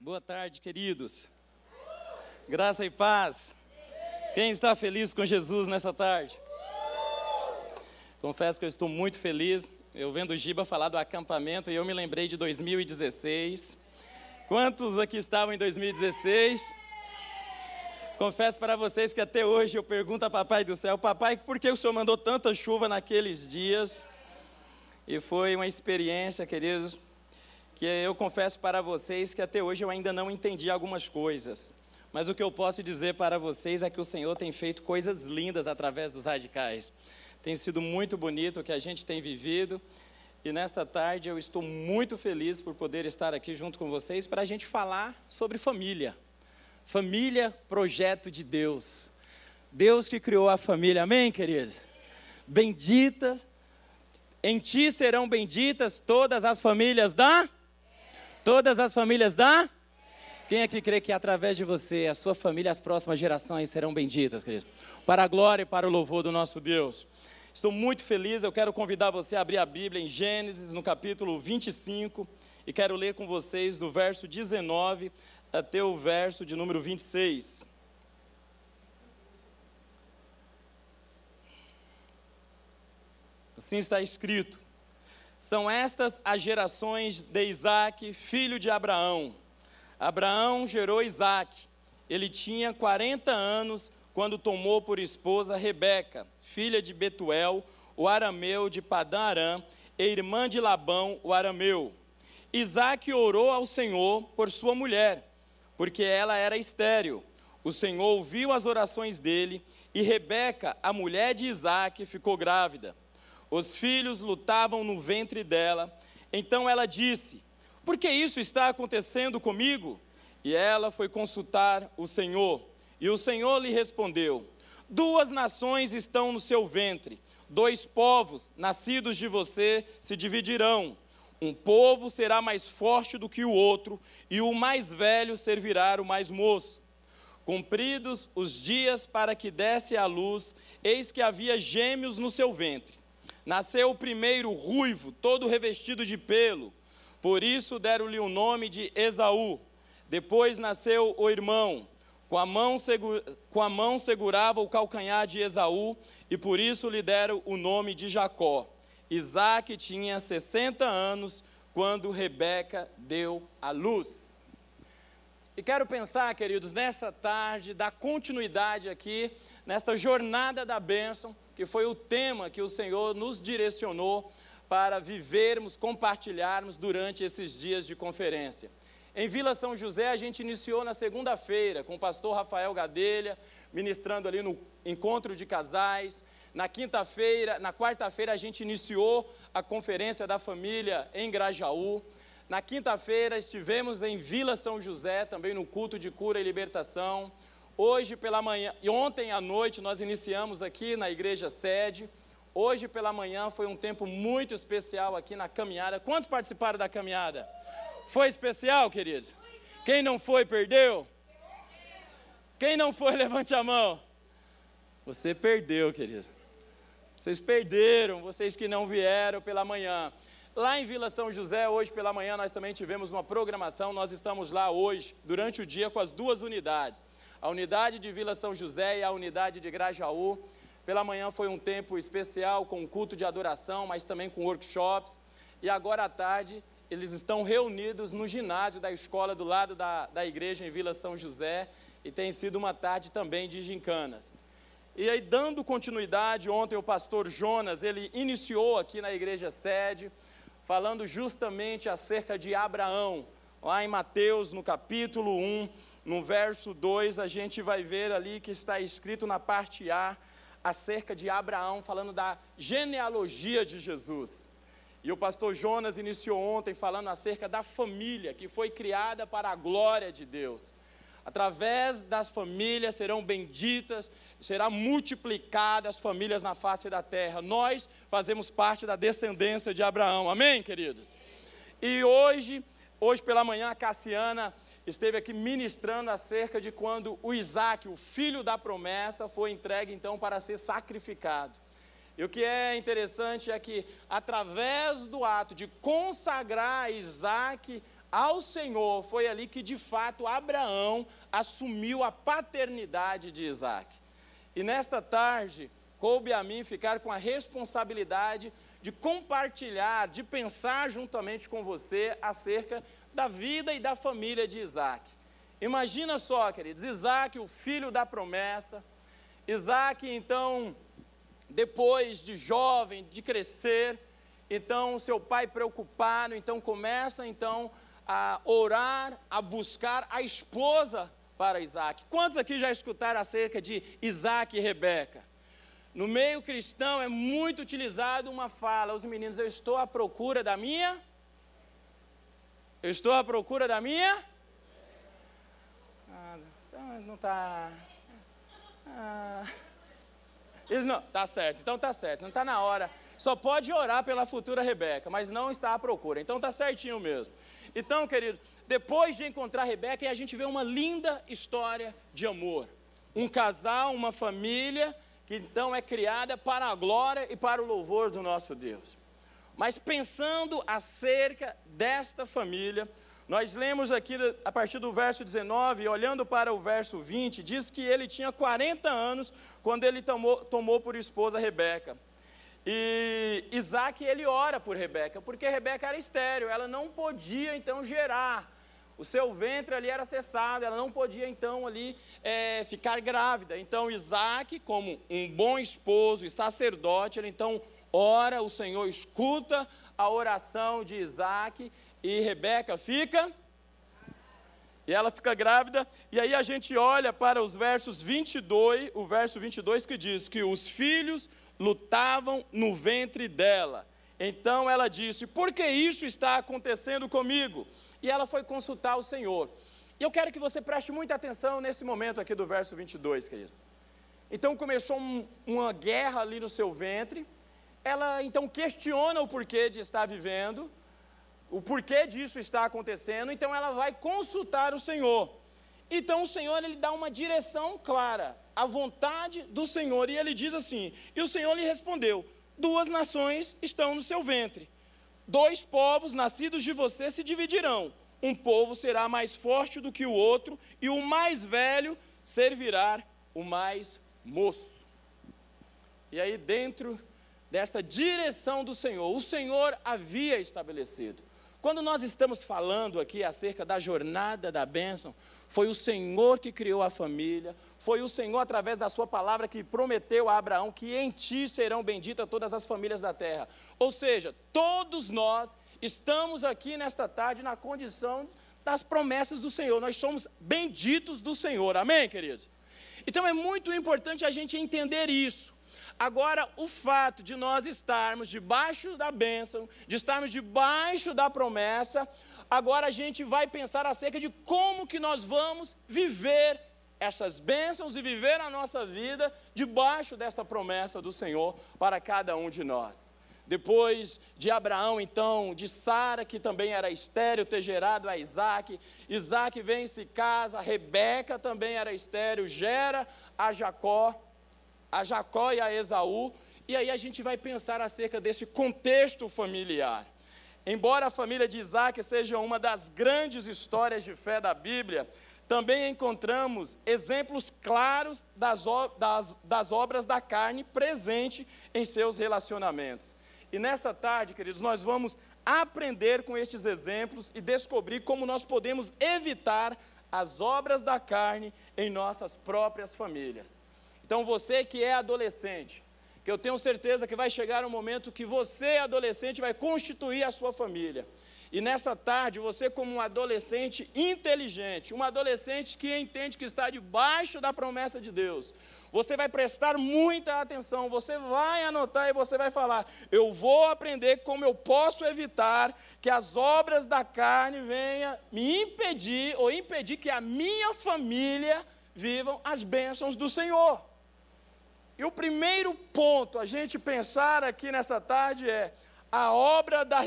Boa tarde, queridos. Graça e paz. Quem está feliz com Jesus nessa tarde? Confesso que eu estou muito feliz. Eu vendo o Giba falar do acampamento e eu me lembrei de 2016. Quantos aqui estavam em 2016? Confesso para vocês que até hoje eu pergunto a Papai do Céu, Papai, por que o Senhor mandou tanta chuva naqueles dias? E foi uma experiência, queridos, que eu confesso para vocês que até hoje eu ainda não entendi algumas coisas. Mas o que eu posso dizer para vocês é que o Senhor tem feito coisas lindas através dos radicais. Tem sido muito bonito o que a gente tem vivido. E nesta tarde eu estou muito feliz por poder estar aqui junto com vocês para a gente falar sobre família. Família, projeto de Deus. Deus que criou a família, amém, queridos? Bendita, em ti serão benditas todas as famílias da Todas as famílias da? Quem aqui crê que através de você, a sua família, as próximas gerações serão benditas, queridos? Para a glória e para o louvor do nosso Deus. Estou muito feliz, eu quero convidar você a abrir a Bíblia em Gênesis, no capítulo 25, e quero ler com vocês do verso 19 até o verso de número 26. Assim está escrito: são estas as gerações de Isaac, filho de Abraão. Abraão gerou Isaac. Ele tinha 40 anos quando tomou por esposa Rebeca, filha de Betuel, o arameu de Padã Aram, e irmã de Labão, o arameu. Isaac orou ao Senhor por sua mulher, porque ela era estéril. O Senhor ouviu as orações dele, e Rebeca, a mulher de Isaac, ficou grávida. Os filhos lutavam no ventre dela. Então ela disse: Por que isso está acontecendo comigo? E ela foi consultar o Senhor. E o Senhor lhe respondeu: Duas nações estão no seu ventre, dois povos nascidos de você se dividirão. Um povo será mais forte do que o outro, e o mais velho servirá o mais moço. Cumpridos os dias para que desse à luz, eis que havia gêmeos no seu ventre. Nasceu o primeiro ruivo, todo revestido de pelo. Por isso deram-lhe o nome de Esaú. Depois nasceu o irmão. Com a, mão com a mão segurava o calcanhar de Esaú, e por isso lhe deram o nome de Jacó. Isaac tinha 60 anos quando Rebeca deu a luz. E quero pensar, queridos, nessa tarde, dar continuidade aqui, nesta jornada da bênção, que foi o tema que o Senhor nos direcionou para vivermos, compartilharmos durante esses dias de conferência. Em Vila São José, a gente iniciou na segunda-feira com o pastor Rafael Gadelha, ministrando ali no encontro de casais. Na quinta-feira, na quarta-feira, a gente iniciou a conferência da família em Grajaú. Na quinta-feira, estivemos em Vila São José, também no culto de cura e libertação. Hoje pela manhã, e ontem à noite nós iniciamos aqui na igreja sede. Hoje pela manhã foi um tempo muito especial aqui na caminhada. Quantos participaram da caminhada? Foi especial, queridos? Quem não foi, perdeu? Quem não foi, levante a mão. Você perdeu, querido. Vocês perderam, vocês que não vieram pela manhã. Lá em Vila São José, hoje pela manhã, nós também tivemos uma programação. Nós estamos lá hoje, durante o dia, com as duas unidades a unidade de Vila São José e a unidade de Grajaú. Pela manhã foi um tempo especial com culto de adoração, mas também com workshops. E agora à tarde eles estão reunidos no ginásio da escola do lado da, da igreja em Vila São José e tem sido uma tarde também de gincanas. E aí, dando continuidade, ontem o pastor Jonas, ele iniciou aqui na igreja sede, falando justamente acerca de Abraão, lá em Mateus, no capítulo 1, no verso 2, a gente vai ver ali que está escrito na parte A, acerca de Abraão, falando da genealogia de Jesus. E o pastor Jonas iniciou ontem falando acerca da família que foi criada para a glória de Deus. Através das famílias serão benditas, será multiplicadas as famílias na face da terra. Nós fazemos parte da descendência de Abraão. Amém, queridos? E hoje, hoje pela manhã, a Cassiana esteve aqui ministrando acerca de quando o Isaac, o filho da promessa, foi entregue então para ser sacrificado. E o que é interessante é que, através do ato de consagrar Isaac ao Senhor, foi ali que de fato Abraão assumiu a paternidade de Isaac. E nesta tarde, coube a mim ficar com a responsabilidade de compartilhar, de pensar juntamente com você acerca da vida e da família de Isaac. Imagina só, queridos, Isaac, o filho da promessa, Isaac, então, depois de jovem, de crescer, então seu pai preocupado, então começa então a orar, a buscar a esposa para Isaac. Quantos aqui já escutaram acerca de Isaac e Rebeca? No meio cristão é muito utilizado uma fala, os meninos, eu estou à procura da minha? Eu estou à procura da minha? Ah, não está. Ah. Não, tá certo, então tá certo, não está na hora. Só pode orar pela futura Rebeca, mas não está à procura. Então tá certinho mesmo. Então, queridos, depois de encontrar Rebeca, a gente vê uma linda história de amor. Um casal, uma família que então é criada para a glória e para o louvor do nosso Deus. Mas pensando acerca desta família, nós lemos aqui a partir do verso 19, olhando para o verso 20, diz que ele tinha 40 anos quando ele tomou, tomou por esposa Rebeca. E Isaac, ele ora por Rebeca, porque Rebeca era estéreo, ela não podia então gerar. O seu ventre ali era cessado, ela não podia então ali é, ficar grávida. Então Isaac, como um bom esposo e sacerdote, ele então ora, o Senhor escuta a oração de Isaac e Rebeca fica. E ela fica grávida, e aí a gente olha para os versos 22, o verso 22 que diz que os filhos lutavam no ventre dela. Então ela disse: Por que isso está acontecendo comigo? E ela foi consultar o Senhor. E eu quero que você preste muita atenção nesse momento aqui do verso 22, querido. Então começou um, uma guerra ali no seu ventre. Ela então questiona o porquê de estar vivendo o porquê disso está acontecendo, então ela vai consultar o Senhor. Então o Senhor ele dá uma direção clara, a vontade do Senhor, e ele diz assim: E o Senhor lhe respondeu: Duas nações estão no seu ventre. Dois povos nascidos de você se dividirão. Um povo será mais forte do que o outro, e o mais velho servirá o mais moço. E aí, dentro desta direção do Senhor, o Senhor havia estabelecido. Quando nós estamos falando aqui acerca da jornada da bênção, foi o Senhor que criou a família, foi o Senhor, através da Sua palavra, que prometeu a Abraão que em ti serão benditas todas as famílias da terra. Ou seja, todos nós estamos aqui nesta tarde na condição das promessas do Senhor, nós somos benditos do Senhor, amém, queridos? Então é muito importante a gente entender isso. Agora, o fato de nós estarmos debaixo da bênção, de estarmos debaixo da promessa, agora a gente vai pensar acerca de como que nós vamos viver essas bênçãos e viver a nossa vida debaixo dessa promessa do Senhor para cada um de nós. Depois de Abraão, então, de Sara, que também era estéreo, ter gerado a Isaac. Isaac vem e se casa, Rebeca também era estéreo, gera a Jacó a Jacó e a Esaú, e aí a gente vai pensar acerca desse contexto familiar. Embora a família de Isaac seja uma das grandes histórias de fé da Bíblia, também encontramos exemplos claros das, das, das obras da carne presente em seus relacionamentos. E nessa tarde, queridos, nós vamos aprender com estes exemplos e descobrir como nós podemos evitar as obras da carne em nossas próprias famílias. Então você que é adolescente, que eu tenho certeza que vai chegar um momento que você, adolescente, vai constituir a sua família. E nessa tarde, você, como um adolescente inteligente, um adolescente que entende que está debaixo da promessa de Deus, você vai prestar muita atenção, você vai anotar e você vai falar: eu vou aprender como eu posso evitar que as obras da carne venham me impedir ou impedir que a minha família vivam as bênçãos do Senhor. E o primeiro ponto a gente pensar aqui nessa tarde é a obra da,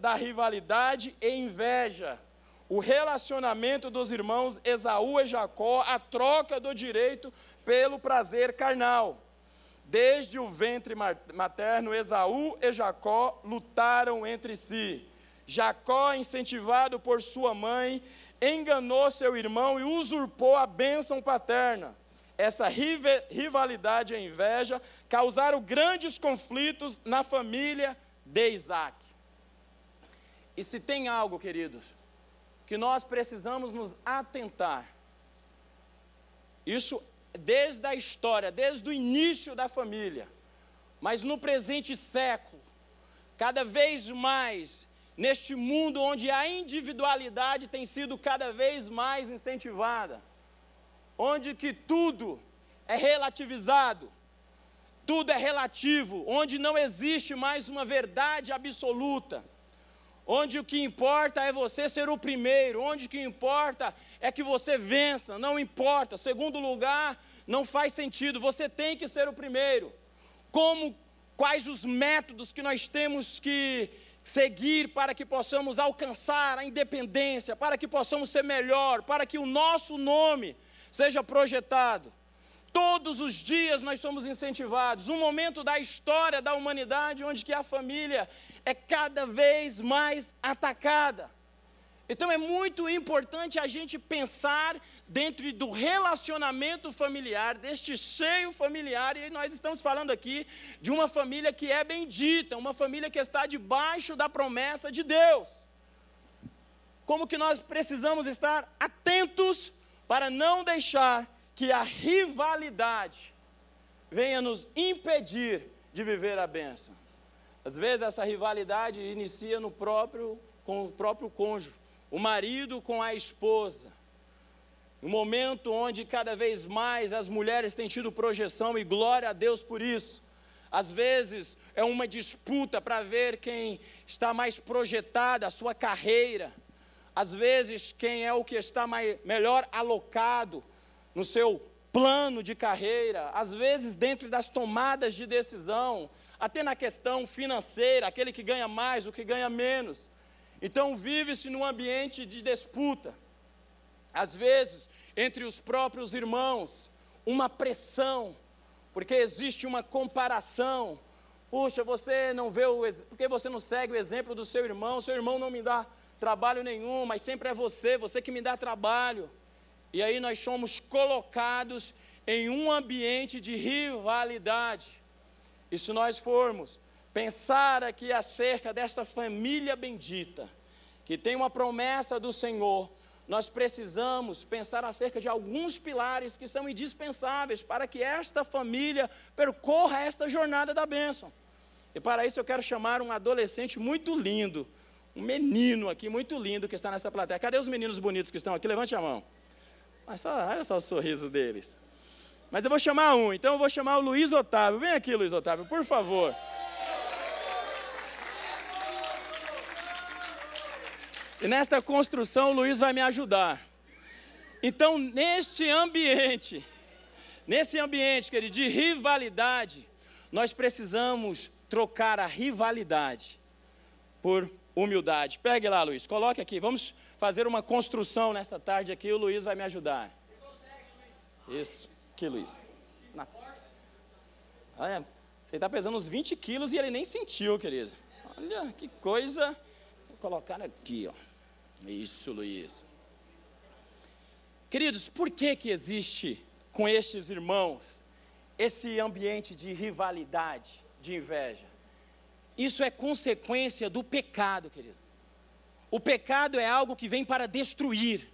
da rivalidade e inveja. O relacionamento dos irmãos Esaú e Jacó, a troca do direito pelo prazer carnal. Desde o ventre materno, Esaú e Jacó lutaram entre si. Jacó, incentivado por sua mãe, enganou seu irmão e usurpou a bênção paterna. Essa rivalidade e inveja causaram grandes conflitos na família de Isaac. E se tem algo, queridos, que nós precisamos nos atentar, isso desde a história, desde o início da família, mas no presente século, cada vez mais, neste mundo onde a individualidade tem sido cada vez mais incentivada, onde que tudo é relativizado, tudo é relativo, onde não existe mais uma verdade absoluta, onde o que importa é você ser o primeiro, onde o que importa é que você vença, não importa, segundo lugar não faz sentido, você tem que ser o primeiro. Como quais os métodos que nós temos que seguir para que possamos alcançar a independência, para que possamos ser melhor, para que o nosso nome seja projetado. Todos os dias nós somos incentivados. Um momento da história da humanidade onde que a família é cada vez mais atacada. Então é muito importante a gente pensar dentro do relacionamento familiar, deste seio familiar, e nós estamos falando aqui de uma família que é bendita, uma família que está debaixo da promessa de Deus. Como que nós precisamos estar atentos para não deixar que a rivalidade venha nos impedir de viver a bênção. Às vezes essa rivalidade inicia no próprio com o próprio cônjuge o marido com a esposa. Um momento onde cada vez mais as mulheres têm tido projeção e glória a Deus por isso. Às vezes é uma disputa para ver quem está mais projetada, a sua carreira. Às vezes quem é o que está mais, melhor alocado no seu plano de carreira. Às vezes dentro das tomadas de decisão, até na questão financeira, aquele que ganha mais, o que ganha menos. Então vive-se num ambiente de disputa. Às vezes, entre os próprios irmãos, uma pressão, porque existe uma comparação. Puxa, você não vê o porque você não segue o exemplo do seu irmão? Seu irmão não me dá trabalho nenhum, mas sempre é você, você que me dá trabalho. E aí nós somos colocados em um ambiente de rivalidade. E se nós formos pensar aqui acerca desta família bendita, que tem uma promessa do Senhor, nós precisamos pensar acerca de alguns pilares que são indispensáveis para que esta família percorra esta jornada da bênção. E para isso eu quero chamar um adolescente muito lindo, um menino aqui muito lindo que está nessa plateia. Cadê os meninos bonitos que estão aqui? Levante a mão. Olha só o sorriso deles. Mas eu vou chamar um, então eu vou chamar o Luiz Otávio. Vem aqui, Luiz Otávio, por favor. E nesta construção o Luiz vai me ajudar. Então, neste ambiente, nesse ambiente, querido, de rivalidade, nós precisamos trocar a rivalidade por humildade. Pegue lá, Luiz, coloque aqui. Vamos fazer uma construção nesta tarde aqui. O Luiz vai me ajudar. Isso, aqui, Luiz. Na... Olha, você está pesando uns 20 quilos e ele nem sentiu, querido. Olha que coisa. Vou colocar aqui, ó. Isso, Luiz. Queridos, por que que existe com estes irmãos esse ambiente de rivalidade, de inveja? Isso é consequência do pecado, querido. O pecado é algo que vem para destruir.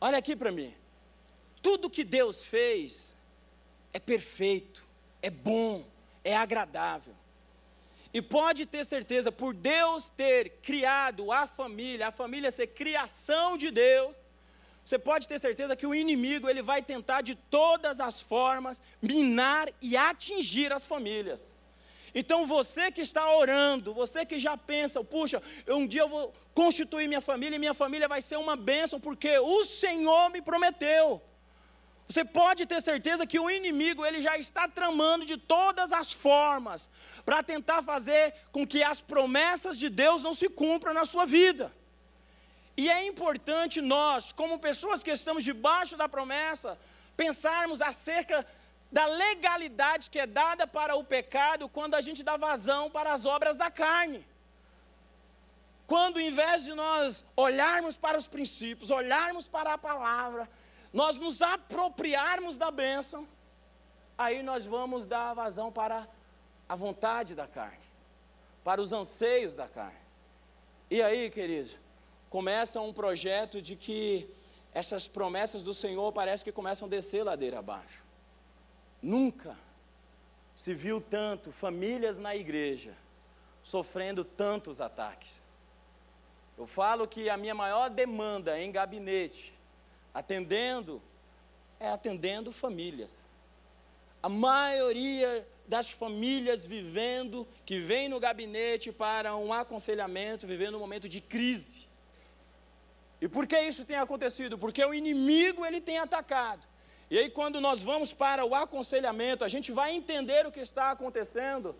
Olha aqui para mim. Tudo que Deus fez é perfeito, é bom, é agradável. E pode ter certeza, por Deus ter criado a família, a família ser criação de Deus, você pode ter certeza que o inimigo ele vai tentar de todas as formas minar e atingir as famílias. Então você que está orando, você que já pensa, puxa, um dia eu vou constituir minha família e minha família vai ser uma bênção, porque o Senhor me prometeu. Você pode ter certeza que o inimigo ele já está tramando de todas as formas para tentar fazer com que as promessas de Deus não se cumpram na sua vida. E é importante nós, como pessoas que estamos debaixo da promessa, pensarmos acerca da legalidade que é dada para o pecado quando a gente dá vazão para as obras da carne. quando em vez de nós olharmos para os princípios, olharmos para a palavra, nós nos apropriarmos da bênção, aí nós vamos dar vazão para a vontade da carne, para os anseios da carne. E aí, querido, começa um projeto de que essas promessas do Senhor parece que começam a descer ladeira abaixo. Nunca se viu tanto famílias na igreja sofrendo tantos ataques. Eu falo que a minha maior demanda em gabinete, atendendo, é atendendo famílias. A maioria das famílias vivendo, que vem no gabinete para um aconselhamento, vivendo um momento de crise. E por que isso tem acontecido? Porque o inimigo ele tem atacado. E aí quando nós vamos para o aconselhamento, a gente vai entender o que está acontecendo.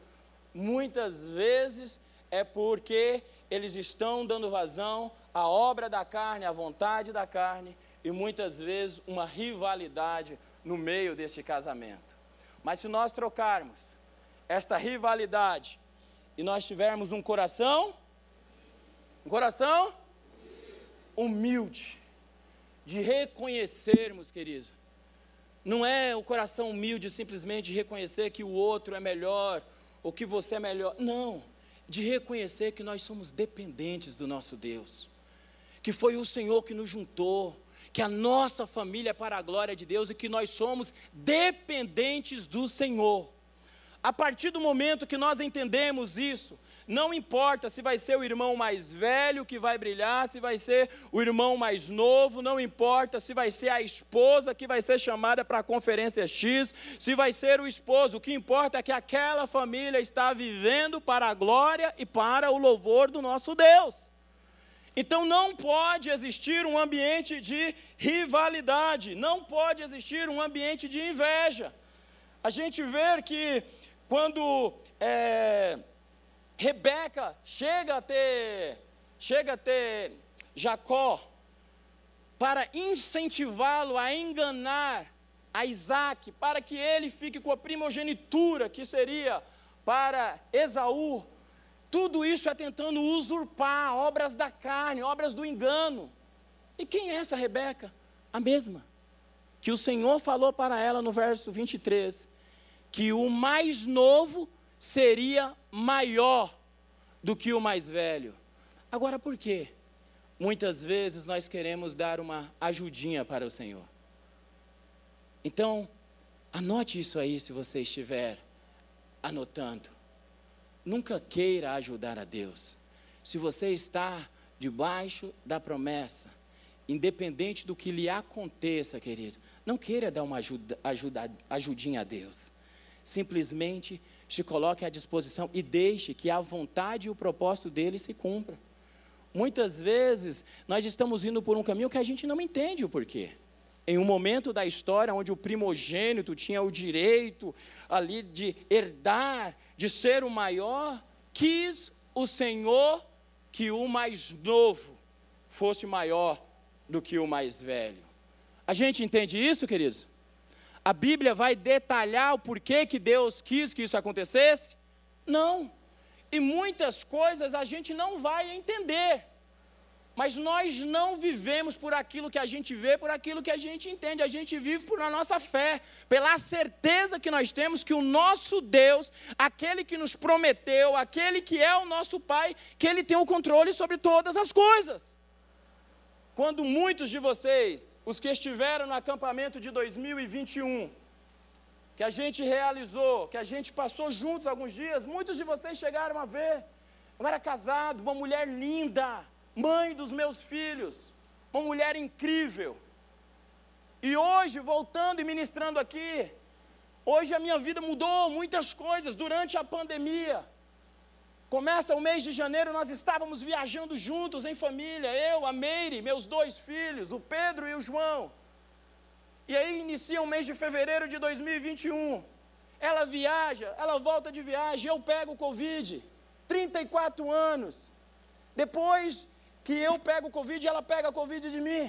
Muitas vezes é porque eles estão dando vazão à obra da carne, à vontade da carne, e muitas vezes uma rivalidade no meio deste casamento. Mas se nós trocarmos esta rivalidade e nós tivermos um coração, um coração humilde, de reconhecermos, queridos, não é o coração humilde simplesmente reconhecer que o outro é melhor ou que você é melhor, não. De reconhecer que nós somos dependentes do nosso Deus, que foi o Senhor que nos juntou, que a nossa família é para a glória de Deus e que nós somos dependentes do Senhor. A partir do momento que nós entendemos isso, não importa se vai ser o irmão mais velho que vai brilhar, se vai ser o irmão mais novo, não importa se vai ser a esposa que vai ser chamada para a conferência X, se vai ser o esposo, o que importa é que aquela família está vivendo para a glória e para o louvor do nosso Deus. Então não pode existir um ambiente de rivalidade, não pode existir um ambiente de inveja. A gente vê que quando é, Rebeca chega a ter, chega a ter Jacó para incentivá-lo a enganar a Isaac, para que ele fique com a primogenitura, que seria para Esaú. Tudo isso é tentando usurpar obras da carne, obras do engano. E quem é essa Rebeca? A mesma. Que o Senhor falou para ela no verso 23, que o mais novo seria maior do que o mais velho. Agora, por quê? Muitas vezes nós queremos dar uma ajudinha para o Senhor. Então, anote isso aí se você estiver anotando. Nunca queira ajudar a Deus. Se você está debaixo da promessa, independente do que lhe aconteça, querido, não queira dar uma ajuda, ajuda, ajudinha a Deus. Simplesmente se coloque à disposição e deixe que a vontade e o propósito dele se cumpra. Muitas vezes nós estamos indo por um caminho que a gente não entende o porquê. Em um momento da história onde o primogênito tinha o direito ali de herdar, de ser o maior, quis o Senhor que o mais novo fosse maior do que o mais velho. A gente entende isso, queridos? A Bíblia vai detalhar o porquê que Deus quis que isso acontecesse? Não. E muitas coisas a gente não vai entender. Mas nós não vivemos por aquilo que a gente vê, por aquilo que a gente entende. A gente vive por a nossa fé, pela certeza que nós temos que o nosso Deus, aquele que nos prometeu, aquele que é o nosso Pai, que Ele tem o controle sobre todas as coisas. Quando muitos de vocês, os que estiveram no acampamento de 2021, que a gente realizou, que a gente passou juntos alguns dias, muitos de vocês chegaram a ver. Eu era casado, uma mulher linda, mãe dos meus filhos, uma mulher incrível. E hoje, voltando e ministrando aqui, hoje a minha vida mudou muitas coisas durante a pandemia. Começa o mês de janeiro, nós estávamos viajando juntos em família, eu, a Meire, meus dois filhos, o Pedro e o João. E aí inicia o mês de fevereiro de 2021. Ela viaja, ela volta de viagem, eu pego o Covid. 34 anos. Depois que eu pego o Covid, ela pega a Covid de mim.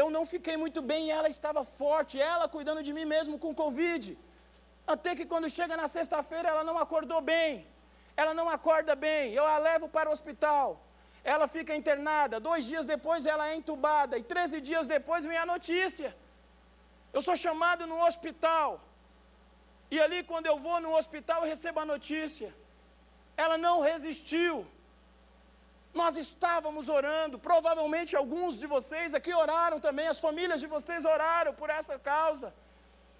Eu não fiquei muito bem e ela estava forte, ela cuidando de mim mesmo com Covid. Até que quando chega na sexta-feira, ela não acordou bem ela não acorda bem, eu a levo para o hospital. ela fica internada, dois dias depois ela é entubada, e 13 dias depois vem a notícia. Eu sou chamado no hospital, e ali, quando eu vou no hospital, eu recebo a notícia. Ela não resistiu. Nós estávamos orando, provavelmente alguns de vocês aqui oraram também, as famílias de vocês oraram por essa causa.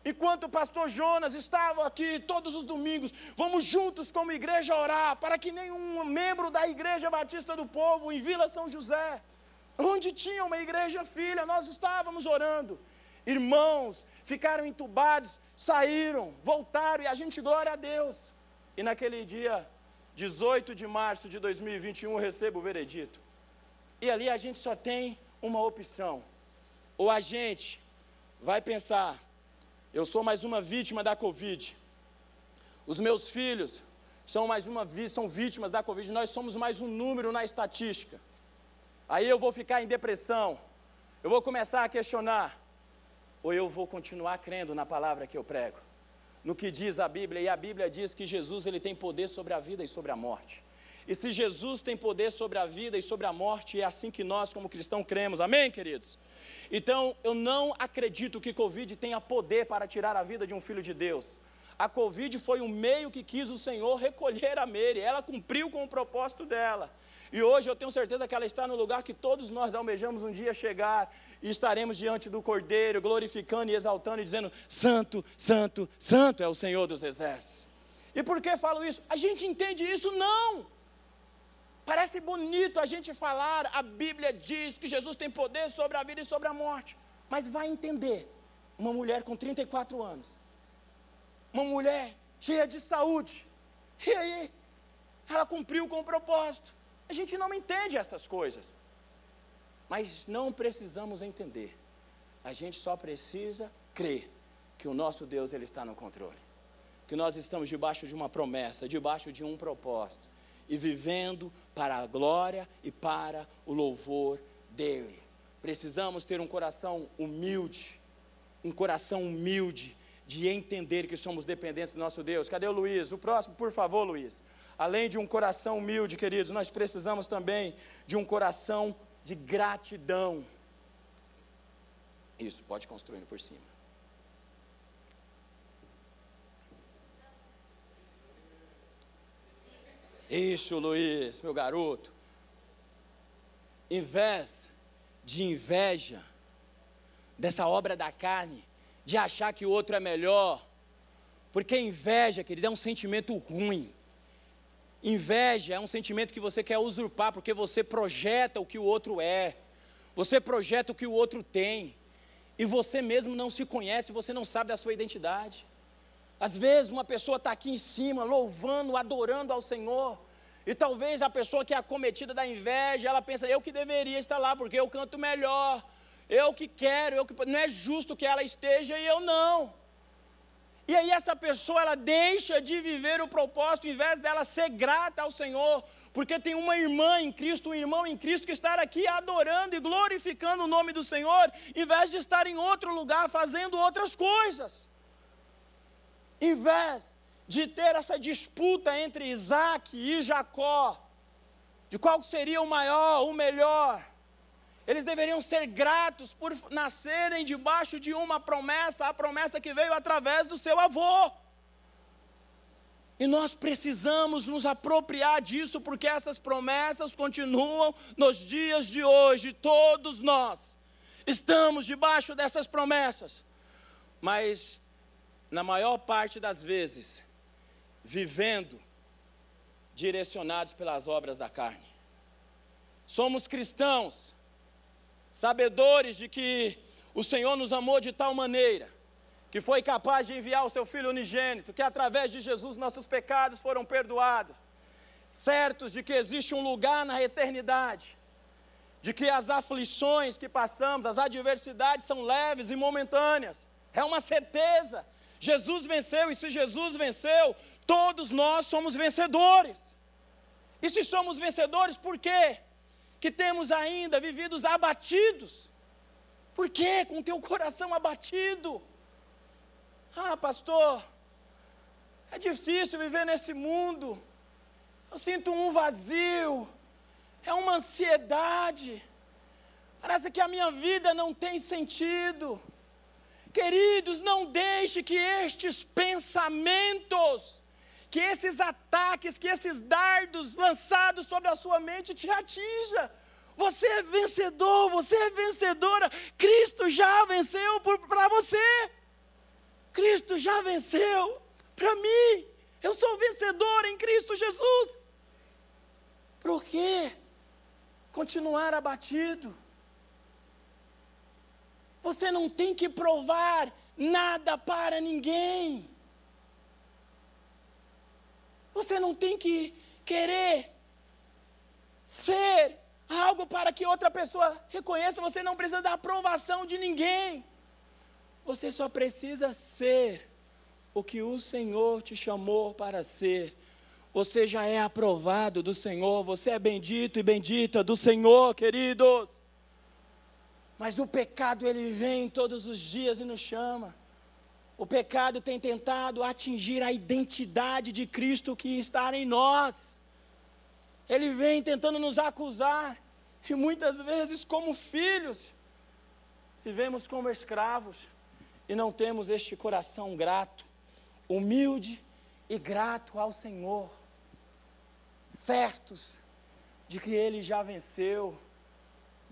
Enquanto o pastor Jonas estava aqui todos os domingos, vamos juntos como igreja orar para que nenhum membro da Igreja Batista do Povo em Vila São José, onde tinha uma igreja filha, nós estávamos orando. Irmãos ficaram entubados, saíram, voltaram e a gente glória a Deus. E naquele dia, 18 de março de 2021, eu recebo o veredito. E ali a gente só tem uma opção. Ou a gente vai pensar, eu sou mais uma vítima da Covid. Os meus filhos são mais uma são vítimas da Covid. Nós somos mais um número na estatística. Aí eu vou ficar em depressão. Eu vou começar a questionar ou eu vou continuar crendo na palavra que eu prego, no que diz a Bíblia, e a Bíblia diz que Jesus ele tem poder sobre a vida e sobre a morte. E se Jesus tem poder sobre a vida e sobre a morte, é assim que nós, como cristãos, cremos. Amém, queridos? Então, eu não acredito que Covid tenha poder para tirar a vida de um filho de Deus. A Covid foi um meio que quis o Senhor recolher a Mary. Ela cumpriu com o propósito dela. E hoje eu tenho certeza que ela está no lugar que todos nós almejamos um dia chegar e estaremos diante do Cordeiro, glorificando e exaltando e dizendo: Santo, Santo, Santo é o Senhor dos Exércitos. E por que falo isso? A gente entende isso? Não! Parece bonito a gente falar, a Bíblia diz que Jesus tem poder sobre a vida e sobre a morte. Mas vai entender, uma mulher com 34 anos, uma mulher cheia de saúde, e aí, ela cumpriu com o propósito. A gente não entende essas coisas. Mas não precisamos entender. A gente só precisa crer que o nosso Deus ele está no controle. Que nós estamos debaixo de uma promessa, debaixo de um propósito e vivendo para a glória e para o louvor dele. Precisamos ter um coração humilde, um coração humilde de entender que somos dependentes do nosso Deus. Cadê o Luiz? O próximo, por favor, Luiz. Além de um coração humilde, queridos, nós precisamos também de um coração de gratidão. Isso, pode construir por cima. Isso, Luiz, meu garoto. Em vez de inveja, dessa obra da carne, de achar que o outro é melhor, porque inveja, queridos, é um sentimento ruim. Inveja é um sentimento que você quer usurpar, porque você projeta o que o outro é, você projeta o que o outro tem, e você mesmo não se conhece, você não sabe da sua identidade. Às vezes uma pessoa está aqui em cima, louvando, adorando ao Senhor, e talvez a pessoa que é acometida da inveja, ela pensa, eu que deveria estar lá, porque eu canto melhor, eu que quero, eu que... não é justo que ela esteja e eu não. E aí essa pessoa ela deixa de viver o propósito, em vez dela ser grata ao Senhor, porque tem uma irmã em Cristo, um irmão em Cristo que está aqui adorando e glorificando o nome do Senhor, em vez de estar em outro lugar fazendo outras coisas. Em vez de ter essa disputa entre Isaac e Jacó, de qual seria o maior, o melhor. Eles deveriam ser gratos por nascerem debaixo de uma promessa, a promessa que veio através do seu avô. E nós precisamos nos apropriar disso, porque essas promessas continuam nos dias de hoje. Todos nós estamos debaixo dessas promessas. Mas, na maior parte das vezes, vivendo direcionados pelas obras da carne. Somos cristãos sabedores de que o Senhor nos amou de tal maneira, que foi capaz de enviar o seu Filho unigênito, que através de Jesus nossos pecados foram perdoados, certos de que existe um lugar na eternidade, de que as aflições que passamos, as adversidades são leves e momentâneas, é uma certeza. Jesus venceu, e se Jesus venceu, todos nós somos vencedores. E se somos vencedores, por quê? que temos ainda vividos abatidos. Por quê? Com teu coração abatido. Ah, pastor, é difícil viver nesse mundo. Eu sinto um vazio. é uma ansiedade. Parece que a minha vida não tem sentido. Queridos, não deixe que estes pensamentos, que esses ataques, que esses dardos lançados sobre a sua mente te atinja. Você é vencedor, você é vencedora. Cristo já venceu para você. Cristo já venceu para mim. Eu sou vencedor em Cristo Jesus. Por quê? Continuar abatido. Você não tem que provar nada para ninguém. Você não tem que querer ser algo para que outra pessoa reconheça. Você não precisa da aprovação de ninguém. Você só precisa ser o que o Senhor te chamou para ser. Você já é aprovado do Senhor, você é bendito e bendita do Senhor, queridos. Mas o pecado ele vem todos os dias e nos chama. O pecado tem tentado atingir a identidade de Cristo que está em nós. Ele vem tentando nos acusar. E muitas vezes, como filhos, vivemos como escravos e não temos este coração grato, humilde e grato ao Senhor, certos de que Ele já venceu,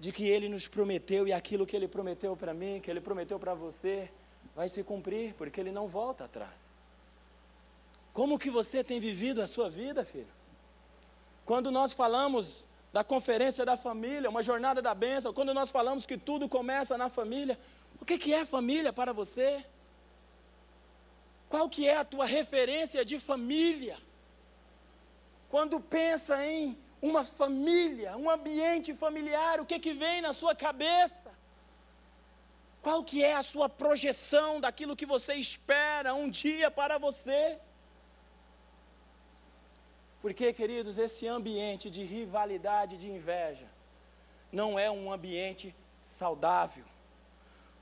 de que Ele nos prometeu e aquilo que Ele prometeu para mim, que Ele prometeu para você, vai se cumprir, porque Ele não volta atrás. Como que você tem vivido a sua vida, filho? Quando nós falamos da conferência da família, uma jornada da bênção, quando nós falamos que tudo começa na família, o que, que é família para você? Qual que é a tua referência de família? Quando pensa em uma família, um ambiente familiar, o que que vem na sua cabeça? Qual que é a sua projeção daquilo que você espera um dia para você? Porque, queridos, esse ambiente de rivalidade, de inveja, não é um ambiente saudável.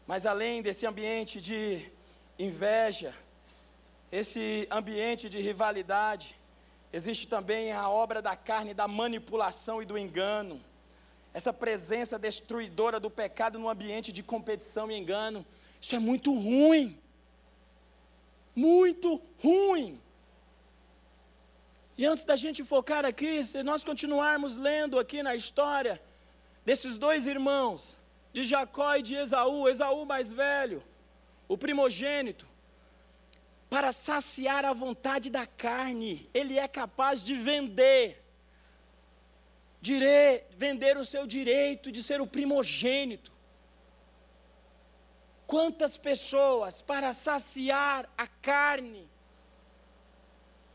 Mas além desse ambiente de inveja, esse ambiente de rivalidade, existe também a obra da carne, da manipulação e do engano. Essa presença destruidora do pecado no ambiente de competição e engano. Isso é muito ruim. Muito ruim. E antes da gente focar aqui, se nós continuarmos lendo aqui na história desses dois irmãos, de Jacó e de Esaú, Esaú mais velho, o primogênito, para saciar a vontade da carne, ele é capaz de vender, dire, vender o seu direito de ser o primogênito. Quantas pessoas, para saciar a carne,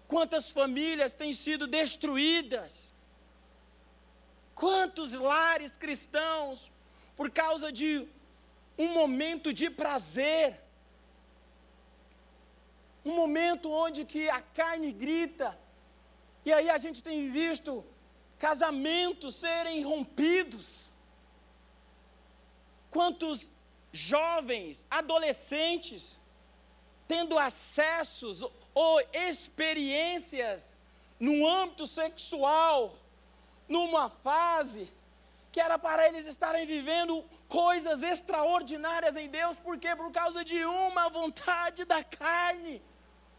Quantas famílias têm sido destruídas? Quantos lares cristãos, por causa de um momento de prazer, um momento onde que a carne grita, e aí a gente tem visto casamentos serem rompidos. Quantos jovens, adolescentes, tendo acessos ou experiências no âmbito sexual, numa fase que era para eles estarem vivendo coisas extraordinárias em Deus, porque por causa de uma vontade da carne,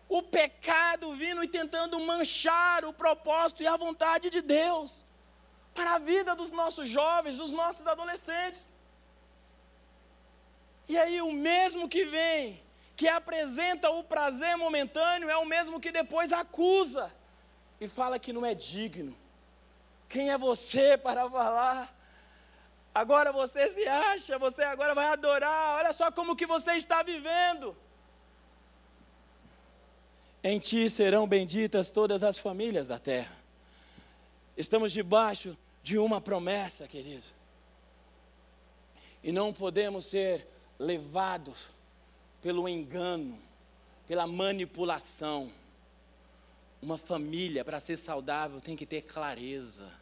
o pecado vindo e tentando manchar o propósito e a vontade de Deus para a vida dos nossos jovens, dos nossos adolescentes. E aí o mesmo que vem que apresenta o prazer momentâneo é o mesmo que depois acusa e fala que não é digno. Quem é você para falar? Agora você se acha, você agora vai adorar. Olha só como que você está vivendo. Em ti serão benditas todas as famílias da terra. Estamos debaixo de uma promessa, querido. E não podemos ser levados pelo engano, pela manipulação. Uma família, para ser saudável, tem que ter clareza,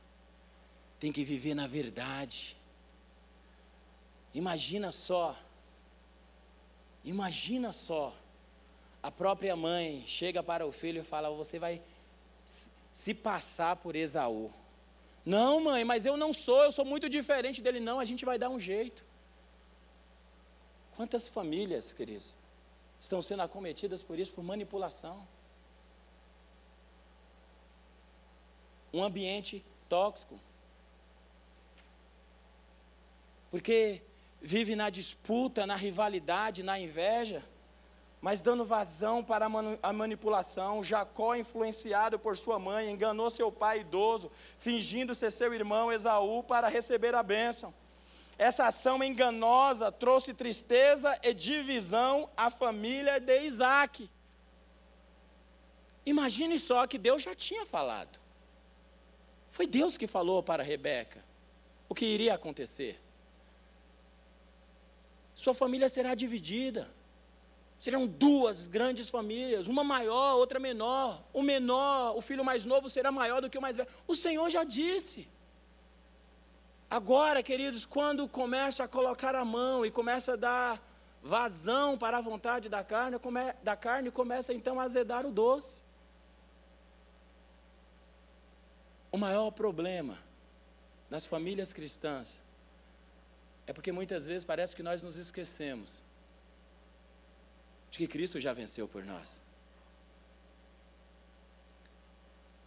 tem que viver na verdade. Imagina só, imagina só, a própria mãe chega para o filho e fala: Você vai se passar por Esaú. Não, mãe, mas eu não sou, eu sou muito diferente dele. Não, a gente vai dar um jeito. Quantas famílias, queridos, estão sendo acometidas por isso, por manipulação? Um ambiente tóxico. Porque vive na disputa, na rivalidade, na inveja mas dando vazão para a manipulação. Jacó, influenciado por sua mãe, enganou seu pai idoso, fingindo ser seu irmão Esaú para receber a bênção. Essa ação enganosa trouxe tristeza e divisão à família de Isaac. Imagine só que Deus já tinha falado. Foi Deus que falou para Rebeca o que iria acontecer. Sua família será dividida. Serão duas grandes famílias, uma maior, outra menor. O menor, o filho mais novo, será maior do que o mais velho. O Senhor já disse. Agora, queridos, quando começa a colocar a mão e começa a dar vazão para a vontade da carne, come, da carne começa então a azedar o doce. O maior problema das famílias cristãs é porque muitas vezes parece que nós nos esquecemos de que Cristo já venceu por nós.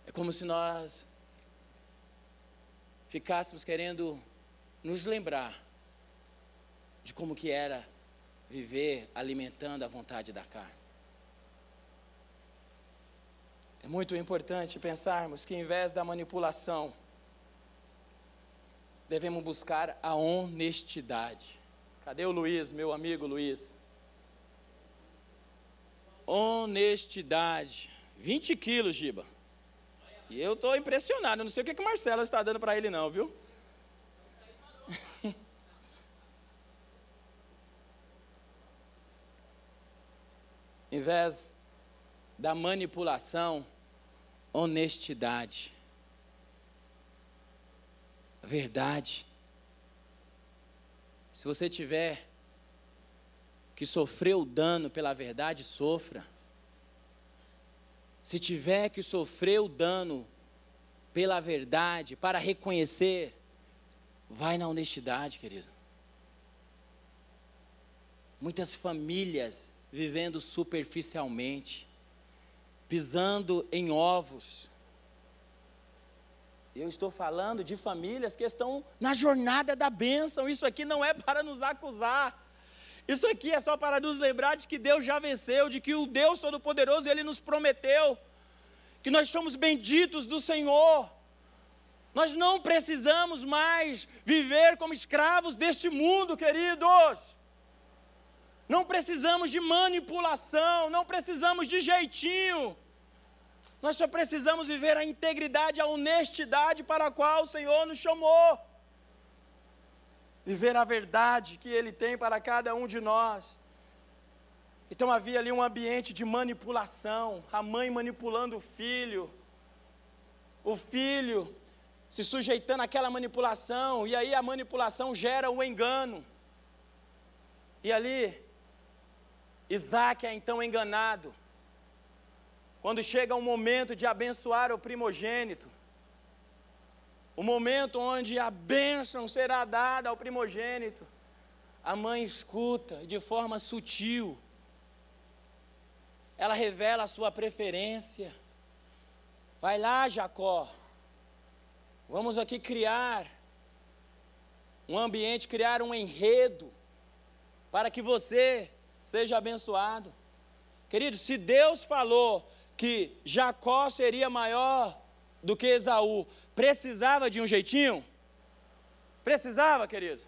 É como se nós ficássemos querendo nos lembrar de como que era viver alimentando a vontade da carne. É muito importante pensarmos que, em vez da manipulação, devemos buscar a honestidade. Cadê o Luiz, meu amigo Luiz? Honestidade. 20 quilos, Giba. E eu estou impressionado. Eu não sei o que, que o Marcelo está dando para ele, não, viu? em vez da manipulação, honestidade. Verdade. Se você tiver que sofreu dano pela verdade, sofra. Se tiver que sofrer o dano pela verdade, para reconhecer, vai na honestidade, querido. Muitas famílias vivendo superficialmente, pisando em ovos. Eu estou falando de famílias que estão na jornada da bênção. Isso aqui não é para nos acusar. Isso aqui é só para nos lembrar de que Deus já venceu, de que o Deus Todo-Poderoso, Ele nos prometeu, que nós somos benditos do Senhor. Nós não precisamos mais viver como escravos deste mundo, queridos. Não precisamos de manipulação, não precisamos de jeitinho. Nós só precisamos viver a integridade, a honestidade para a qual o Senhor nos chamou viver a verdade que Ele tem para cada um de nós. Então havia ali um ambiente de manipulação, a mãe manipulando o filho, o filho se sujeitando àquela manipulação, e aí a manipulação gera o engano. E ali, Isaac é então enganado. Quando chega o momento de abençoar o primogênito, o momento onde a bênção será dada ao primogênito. A mãe escuta de forma sutil. Ela revela a sua preferência. Vai lá, Jacó. Vamos aqui criar um ambiente, criar um enredo para que você seja abençoado. Querido, se Deus falou que Jacó seria maior do que Esaú, Precisava de um jeitinho? Precisava, querido?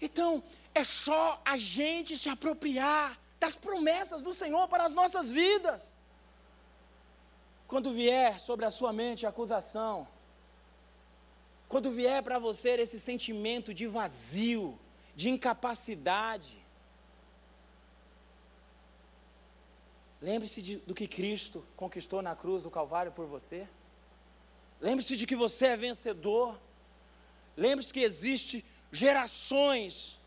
Então, é só a gente se apropriar das promessas do Senhor para as nossas vidas. Quando vier sobre a sua mente a acusação, quando vier para você esse sentimento de vazio, de incapacidade, lembre-se do que Cristo conquistou na cruz do Calvário por você. Lembre-se de que você é vencedor. Lembre-se que existe gerações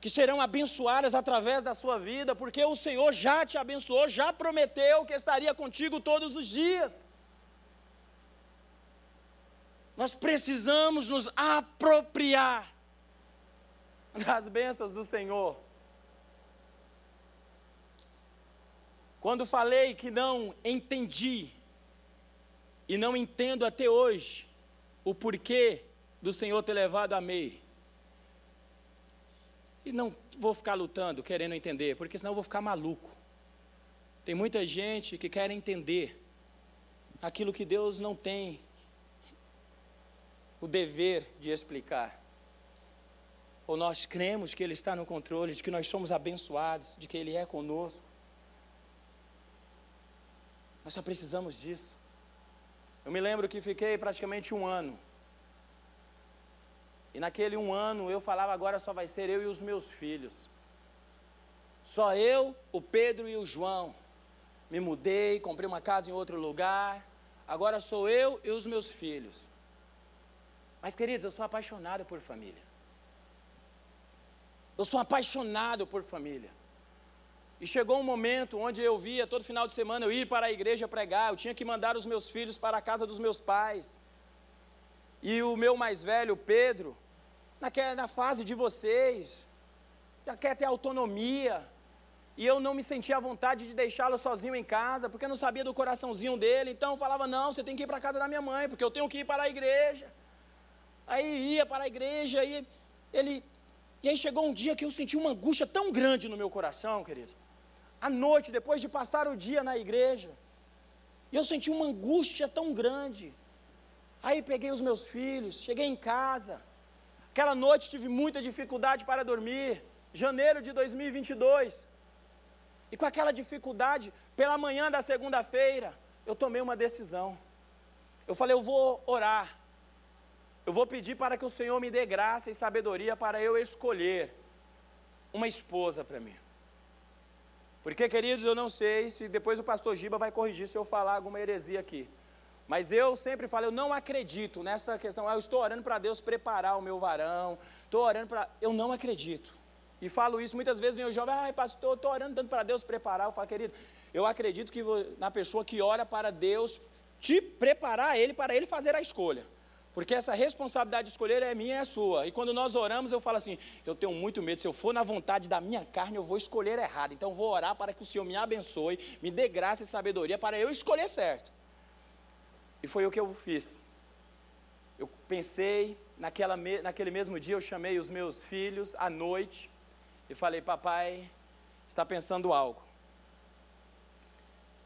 que serão abençoadas através da sua vida, porque o Senhor já te abençoou, já prometeu que estaria contigo todos os dias. Nós precisamos nos apropriar das bênçãos do Senhor. Quando falei que não entendi e não entendo até hoje o porquê do Senhor ter levado a Meire. E não vou ficar lutando, querendo entender, porque senão eu vou ficar maluco. Tem muita gente que quer entender aquilo que Deus não tem o dever de explicar. Ou nós cremos que Ele está no controle, de que nós somos abençoados, de que Ele é conosco. Nós só precisamos disso. Eu me lembro que fiquei praticamente um ano. E naquele um ano eu falava, agora só vai ser eu e os meus filhos. Só eu, o Pedro e o João. Me mudei, comprei uma casa em outro lugar. Agora sou eu e os meus filhos. Mas, queridos, eu sou apaixonado por família. Eu sou apaixonado por família. E chegou um momento onde eu via todo final de semana eu ir para a igreja pregar, eu tinha que mandar os meus filhos para a casa dos meus pais. E o meu mais velho, Pedro, naquela, na fase de vocês, já quer ter autonomia. E eu não me sentia à vontade de deixá-lo sozinho em casa, porque eu não sabia do coraçãozinho dele. Então eu falava: não, você tem que ir para a casa da minha mãe, porque eu tenho que ir para a igreja. Aí ia para a igreja, aí ele. E aí chegou um dia que eu senti uma angústia tão grande no meu coração, querido. À noite, depois de passar o dia na igreja. E eu senti uma angústia tão grande. Aí peguei os meus filhos, cheguei em casa. Aquela noite tive muita dificuldade para dormir. Janeiro de 2022. E com aquela dificuldade, pela manhã da segunda-feira, eu tomei uma decisão. Eu falei, eu vou orar. Eu vou pedir para que o Senhor me dê graça e sabedoria para eu escolher uma esposa para mim. Porque, queridos, eu não sei se depois o pastor Giba vai corrigir se eu falar alguma heresia aqui. Mas eu sempre falo, eu não acredito nessa questão. Ah, eu estou orando para Deus preparar o meu varão. Estou orando para. Eu não acredito. E falo isso, muitas vezes vem o jovem, ai pastor, estou orando tanto para Deus preparar. Eu falo, querido, eu acredito que na pessoa que ora para Deus te preparar ele para ele fazer a escolha. Porque essa responsabilidade de escolher é minha e é sua. E quando nós oramos, eu falo assim: eu tenho muito medo, se eu for na vontade da minha carne, eu vou escolher errado. Então vou orar para que o Senhor me abençoe, me dê graça e sabedoria para eu escolher certo. E foi o que eu fiz. Eu pensei, naquela, naquele mesmo dia eu chamei os meus filhos à noite e falei: Papai, está pensando algo.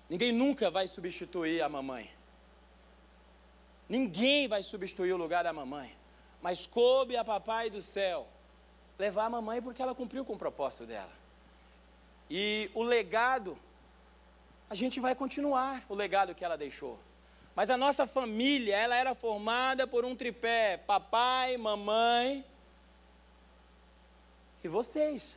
Ninguém nunca vai substituir a mamãe. Ninguém vai substituir o lugar da mamãe. Mas coube a papai do céu levar a mamãe porque ela cumpriu com o propósito dela. E o legado, a gente vai continuar o legado que ela deixou. Mas a nossa família, ela era formada por um tripé: papai, mamãe e vocês.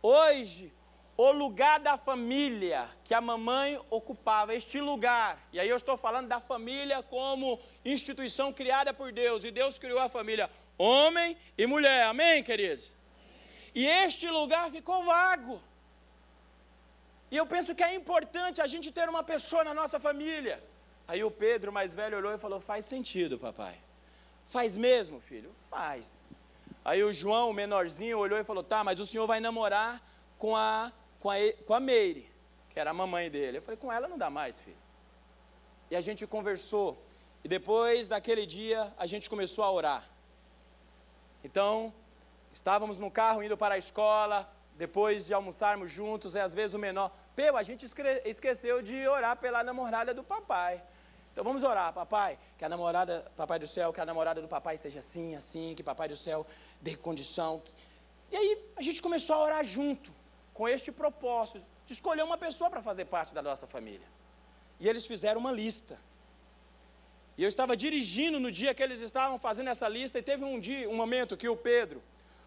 Hoje, o lugar da família que a mamãe ocupava, este lugar, e aí eu estou falando da família como instituição criada por Deus, e Deus criou a família homem e mulher, amém, queridos? E este lugar ficou vago. E eu penso que é importante a gente ter uma pessoa na nossa família. Aí o Pedro, mais velho, olhou e falou: Faz sentido, papai. Faz mesmo, filho? Faz. Aí o João, o menorzinho, olhou e falou: Tá, mas o senhor vai namorar com a com a, com a Meire, que era a mamãe dele. Eu falei, com ela não dá mais, filho. E a gente conversou. E depois daquele dia, a gente começou a orar. Então, estávamos no carro indo para a escola, depois de almoçarmos juntos, e às vezes o menor, Peu, a gente esqueceu de orar pela namorada do papai. Então vamos orar, papai, que a namorada, papai do céu, que a namorada do papai seja assim, assim, que papai do céu dê condição. E aí a gente começou a orar junto com este propósito de escolher uma pessoa para fazer parte da nossa família. E eles fizeram uma lista. E eu estava dirigindo no dia que eles estavam fazendo essa lista, e teve um dia, um momento que o Pedro,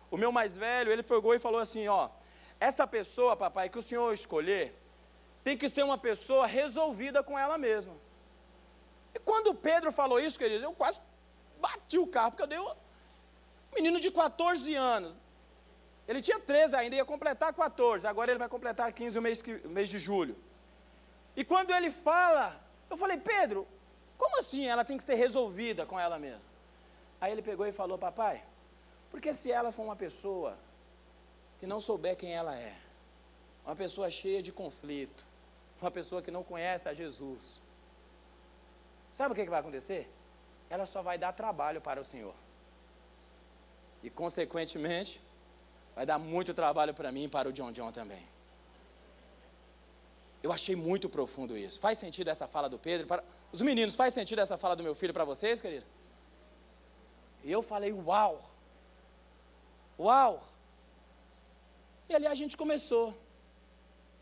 o meu mais velho, ele pegou e falou assim: ó, essa pessoa, papai, que o senhor escolher, tem que ser uma pessoa resolvida com ela mesma. E quando o Pedro falou isso, querido, eu quase bati o carro, porque eu dei um menino de 14 anos, ele tinha 13 ainda, ia completar 14, agora ele vai completar 15 o mês, mês de julho. E quando ele fala, eu falei, Pedro, Como assim? Ela tem que ser resolvida com ela mesma. Aí ele pegou e falou: Papai, porque se ela for uma pessoa que não souber quem ela é, uma pessoa cheia de conflito, uma pessoa que não conhece a Jesus, sabe o que, que vai acontecer? Ela só vai dar trabalho para o Senhor. E, consequentemente, vai dar muito trabalho para mim e para o John John também. Eu achei muito profundo isso. Faz sentido essa fala do Pedro? Para... Os meninos, faz sentido essa fala do meu filho para vocês, querido? E eu falei, uau! Uau! E ali a gente começou.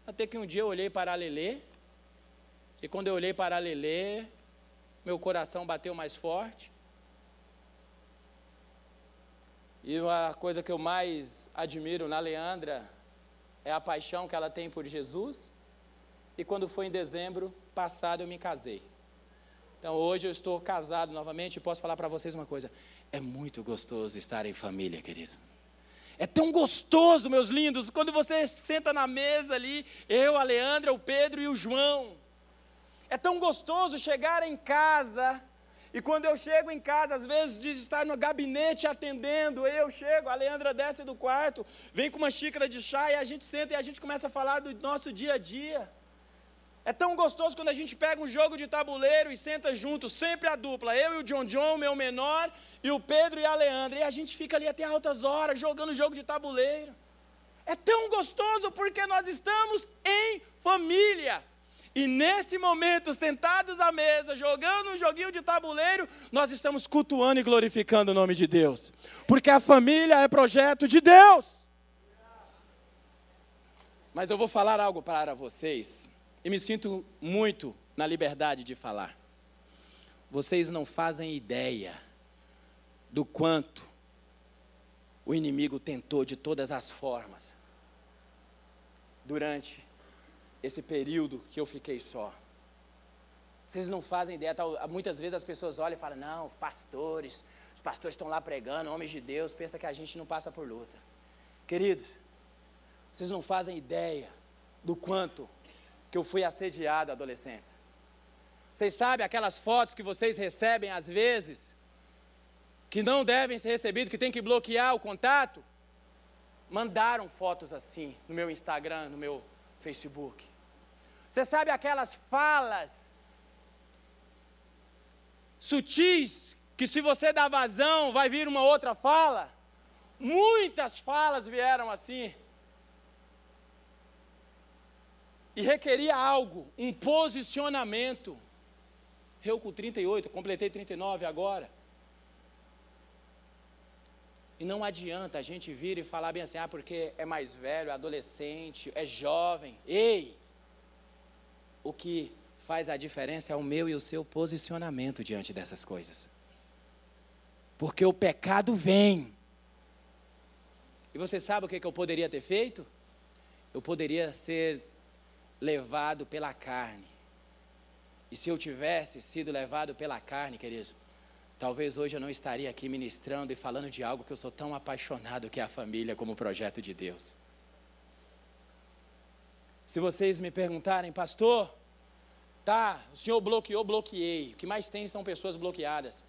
Até que um dia eu olhei para a Lelê, e quando eu olhei para a Lelê, meu coração bateu mais forte. E a coisa que eu mais admiro na Leandra é a paixão que ela tem por Jesus. E quando foi em dezembro passado eu me casei. Então hoje eu estou casado novamente e posso falar para vocês uma coisa: é muito gostoso estar em família, querido. É tão gostoso, meus lindos, quando você senta na mesa ali, eu, a Leandra, o Pedro e o João. É tão gostoso chegar em casa e quando eu chego em casa, às vezes de estar no gabinete atendendo, eu chego, a Leandra desce do quarto, vem com uma xícara de chá e a gente senta e a gente começa a falar do nosso dia a dia. É tão gostoso quando a gente pega um jogo de tabuleiro e senta junto, sempre a dupla, eu e o John John, meu menor, e o Pedro e a Leandra, e a gente fica ali até altas horas jogando jogo de tabuleiro. É tão gostoso porque nós estamos em família. E nesse momento, sentados à mesa, jogando um joguinho de tabuleiro, nós estamos cultuando e glorificando o nome de Deus. Porque a família é projeto de Deus. Mas eu vou falar algo para vocês, e me sinto muito na liberdade de falar. Vocês não fazem ideia do quanto o inimigo tentou de todas as formas durante esse período que eu fiquei só. Vocês não fazem ideia, muitas vezes as pessoas olham e falam, não, pastores, os pastores estão lá pregando, homens de Deus, pensa que a gente não passa por luta. Queridos, vocês não fazem ideia do quanto que eu fui assediado na adolescência. Vocês sabem aquelas fotos que vocês recebem às vezes, que não devem ser recebidas, que tem que bloquear o contato? Mandaram fotos assim no meu Instagram, no meu Facebook. Você sabe aquelas falas sutis que se você dá vazão vai vir uma outra fala? Muitas falas vieram assim. E requeria algo, um posicionamento. Eu com 38, completei 39 agora. E não adianta a gente vir e falar bem assim, ah, porque é mais velho, é adolescente, é jovem. Ei! O que faz a diferença é o meu e o seu posicionamento diante dessas coisas. Porque o pecado vem. E você sabe o que, eu poderia ter feito? Eu poderia ser levado pela carne. E se eu tivesse sido levado pela carne, querido, talvez hoje eu não estaria aqui ministrando e falando de algo que eu sou tão apaixonado que é a família como projeto de Deus. Se vocês me perguntarem, pastor, tá, o senhor bloqueou, bloqueei. O que mais tem são pessoas bloqueadas.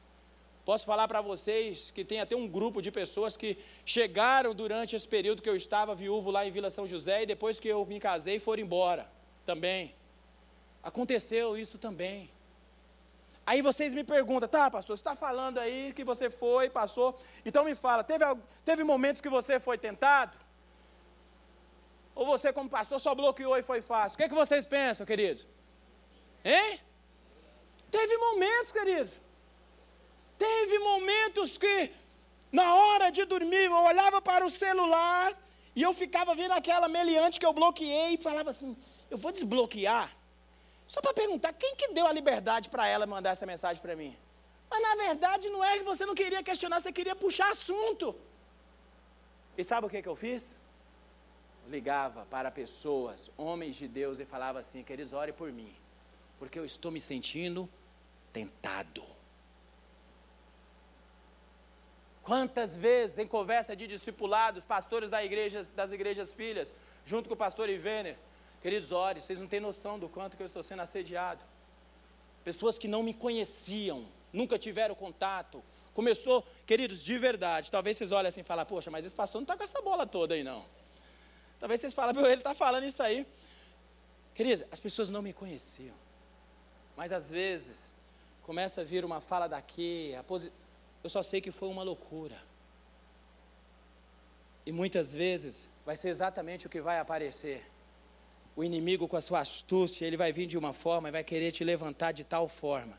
Posso falar para vocês que tem até um grupo de pessoas que chegaram durante esse período que eu estava viúvo lá em Vila São José e depois que eu me casei foram embora também. Aconteceu isso também. Aí vocês me perguntam, tá, pastor, você está falando aí que você foi, passou. Então me fala, teve, teve momentos que você foi tentado? Ou você, como pastor, só bloqueou e foi fácil? O que, é que vocês pensam, queridos? Hein? Teve momentos, queridos. Teve momentos que, na hora de dormir, eu olhava para o celular e eu ficava vendo aquela meliante que eu bloqueei e falava assim: eu vou desbloquear. Só para perguntar, quem que deu a liberdade para ela mandar essa mensagem para mim? Mas na verdade não é que você não queria questionar, você queria puxar assunto. E sabe o que, que eu fiz? Ligava para pessoas, homens de Deus, e falava assim: queridos, ore por mim, porque eu estou me sentindo tentado. Quantas vezes em conversa de discipulados, pastores da igreja, das igrejas filhas, junto com o pastor Ivener, queridos, ore, vocês não têm noção do quanto que eu estou sendo assediado. pessoas que não me conheciam, nunca tiveram contato. Começou, queridos, de verdade. Talvez vocês olhem assim e falem, poxa, mas esse pastor não está com essa bola toda aí, não. Talvez vocês falem, ele está falando isso aí. Queridos, as pessoas não me conheciam. Mas às vezes, começa a vir uma fala daqui, posi... eu só sei que foi uma loucura. E muitas vezes vai ser exatamente o que vai aparecer. O inimigo, com a sua astúcia, ele vai vir de uma forma e vai querer te levantar de tal forma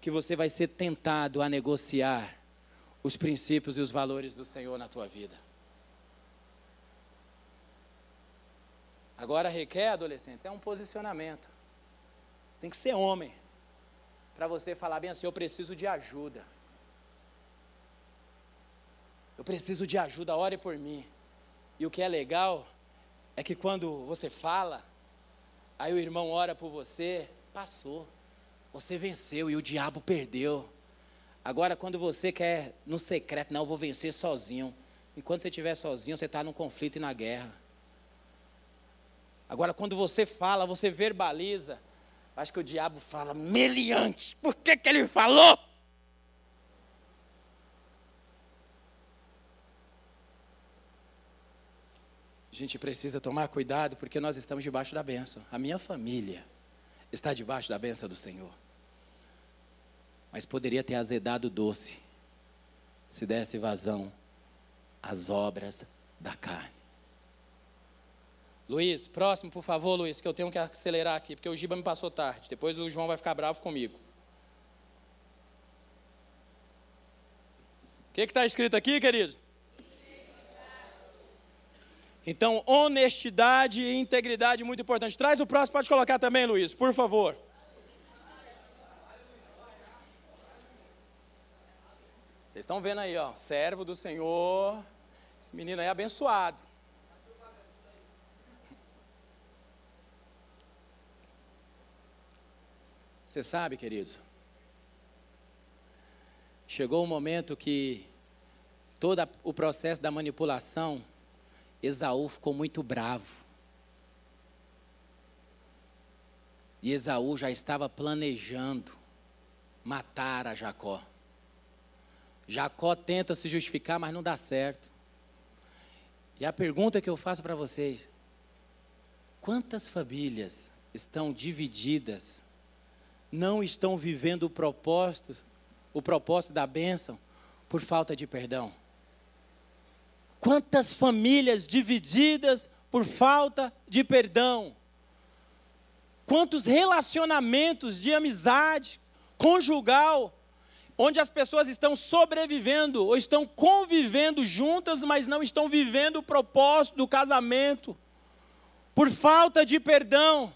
que você vai ser tentado a negociar os princípios e os valores do Senhor na tua vida. Agora requer, adolescentes, é um posicionamento. Você tem que ser homem para você falar bem assim: eu preciso de ajuda. Eu preciso de ajuda, ore por mim. E o que é legal é que quando você fala, aí o irmão ora por você, passou. Você venceu e o diabo perdeu. Agora, quando você quer no secreto, não, eu vou vencer sozinho. Enquanto você estiver sozinho, você está num conflito e na guerra. Agora, quando você fala, você verbaliza. Acho que o diabo fala, meliante, por que, que ele falou? A gente precisa tomar cuidado porque nós estamos debaixo da bênção. A minha família está debaixo da bênção do Senhor. Mas poderia ter azedado doce se desse vazão às obras da carne. Luiz, próximo, por favor, Luiz, que eu tenho que acelerar aqui, porque o Giba me passou tarde. Depois o João vai ficar bravo comigo. O que está escrito aqui, querido? Então, honestidade e integridade muito importante. Traz o próximo, pode colocar também, Luiz, por favor. Vocês estão vendo aí, ó, servo do Senhor. Esse menino aí é abençoado. Você sabe, querido, chegou um momento que todo o processo da manipulação Esaú ficou muito bravo. E Esaú já estava planejando matar a Jacó. Jacó tenta se justificar, mas não dá certo. E a pergunta que eu faço para vocês: quantas famílias estão divididas, não estão vivendo o propósito, o propósito da bênção por falta de perdão? Quantas famílias divididas por falta de perdão? Quantos relacionamentos de amizade conjugal, onde as pessoas estão sobrevivendo ou estão convivendo juntas, mas não estão vivendo o propósito do casamento, por falta de perdão.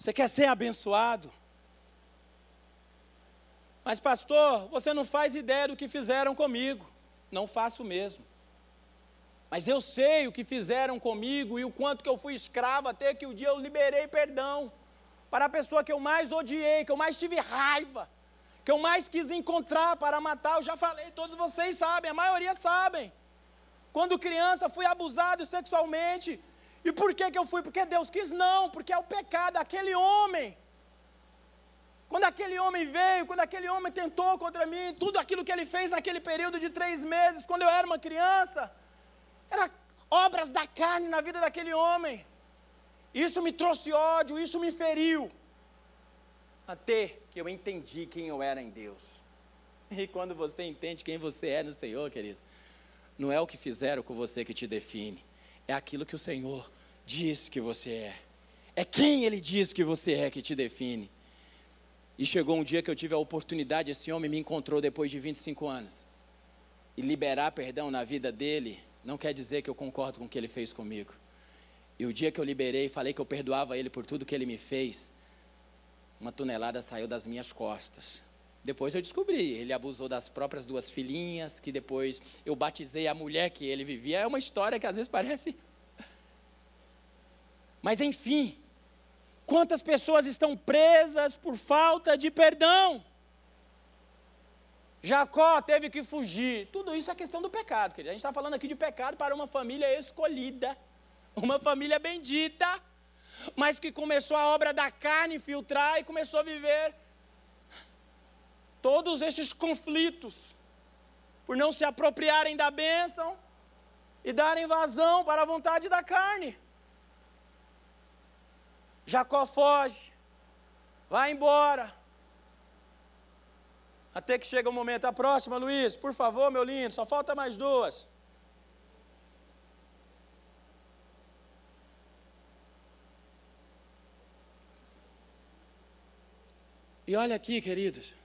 Você quer ser abençoado? Mas, pastor, você não faz ideia do que fizeram comigo. Não faço mesmo. Mas eu sei o que fizeram comigo e o quanto que eu fui escravo até que o dia eu liberei perdão para a pessoa que eu mais odiei, que eu mais tive raiva, que eu mais quis encontrar para matar. Eu já falei, todos vocês sabem, a maioria sabem. Quando criança fui abusado sexualmente. E por que, que eu fui? Porque Deus quis? Não, porque é o pecado daquele homem quando aquele homem veio, quando aquele homem tentou contra mim, tudo aquilo que ele fez naquele período de três meses, quando eu era uma criança, era obras da carne na vida daquele homem. Isso me trouxe ódio, isso me feriu. Até que eu entendi quem eu era em Deus. E quando você entende quem você é no Senhor, querido, não é o que fizeram com você que te define, é aquilo que o Senhor diz que você é. É quem Ele diz que você é que te define. E chegou um dia que eu tive a oportunidade, esse homem me encontrou depois de 25 anos. E liberar perdão na vida dele não quer dizer que eu concordo com o que ele fez comigo. E o dia que eu liberei, falei que eu perdoava ele por tudo que ele me fez, uma tonelada saiu das minhas costas. Depois eu descobri, ele abusou das próprias duas filhinhas, que depois eu batizei a mulher que ele vivia. É uma história que às vezes parece. Mas enfim, Quantas pessoas estão presas por falta de perdão? Jacó teve que fugir. Tudo isso é questão do pecado, querido. A gente está falando aqui de pecado para uma família escolhida. uma família bendita, mas que começou a obra da carne filtrar e começou a viver todos esses conflitos, por não se apropriarem da bênção e darem vazão para a vontade da carne. Jacó foge, vai embora. Até que chega o momento. A próxima, Luiz, por favor, meu lindo, só falta mais duas. E olha aqui, queridos.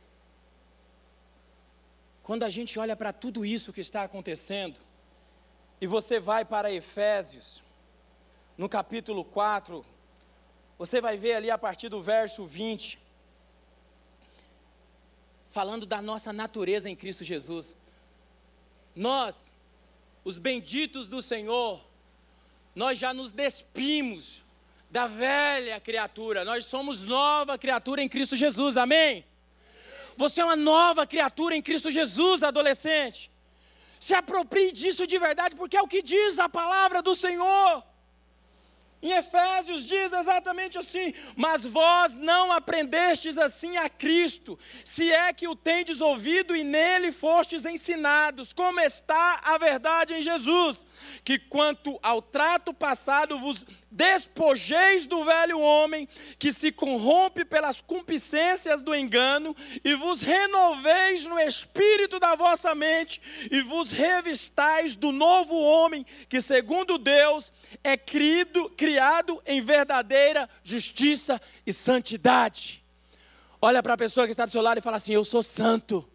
Quando a gente olha para tudo isso que está acontecendo, e você vai para Efésios, no capítulo 4, você vai ver ali a partir do verso 20, falando da nossa natureza em Cristo Jesus. Nós, os benditos do Senhor, nós já nos despimos da velha criatura. Nós somos nova criatura em Cristo Jesus, amém? Você é uma nova criatura em Cristo Jesus, adolescente. Se aproprie disso de verdade, porque é o que diz a palavra do Senhor. Em Efésios diz exatamente assim: Mas vós não aprendestes assim a Cristo, se é que o tendes ouvido e nele fostes ensinados, como está a verdade em Jesus, que quanto ao trato passado vos despojeis do velho homem, que se corrompe pelas concupiscências do engano, e vos renoveis no espírito da vossa mente, e vos revistais do novo homem, que segundo Deus é crido, criado em verdadeira justiça e santidade. Olha para a pessoa que está do seu lado e fala assim: Eu sou santo.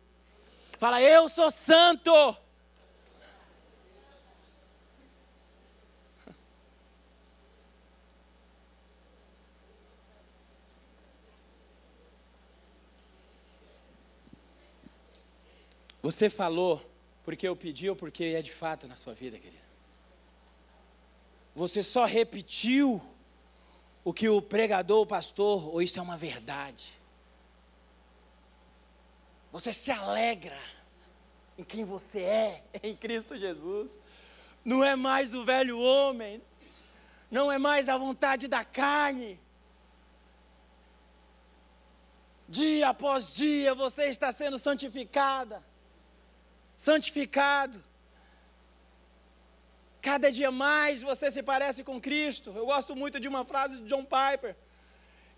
Fala, eu sou santo. Você falou porque eu pedi ou porque é de fato na sua vida, querido? Você só repetiu o que o pregador, o pastor, ou isso é uma verdade? Você se alegra em quem você é em Cristo Jesus. Não é mais o velho homem, não é mais a vontade da carne. Dia após dia você está sendo santificada, santificado. Cada dia mais você se parece com Cristo. Eu gosto muito de uma frase de John Piper,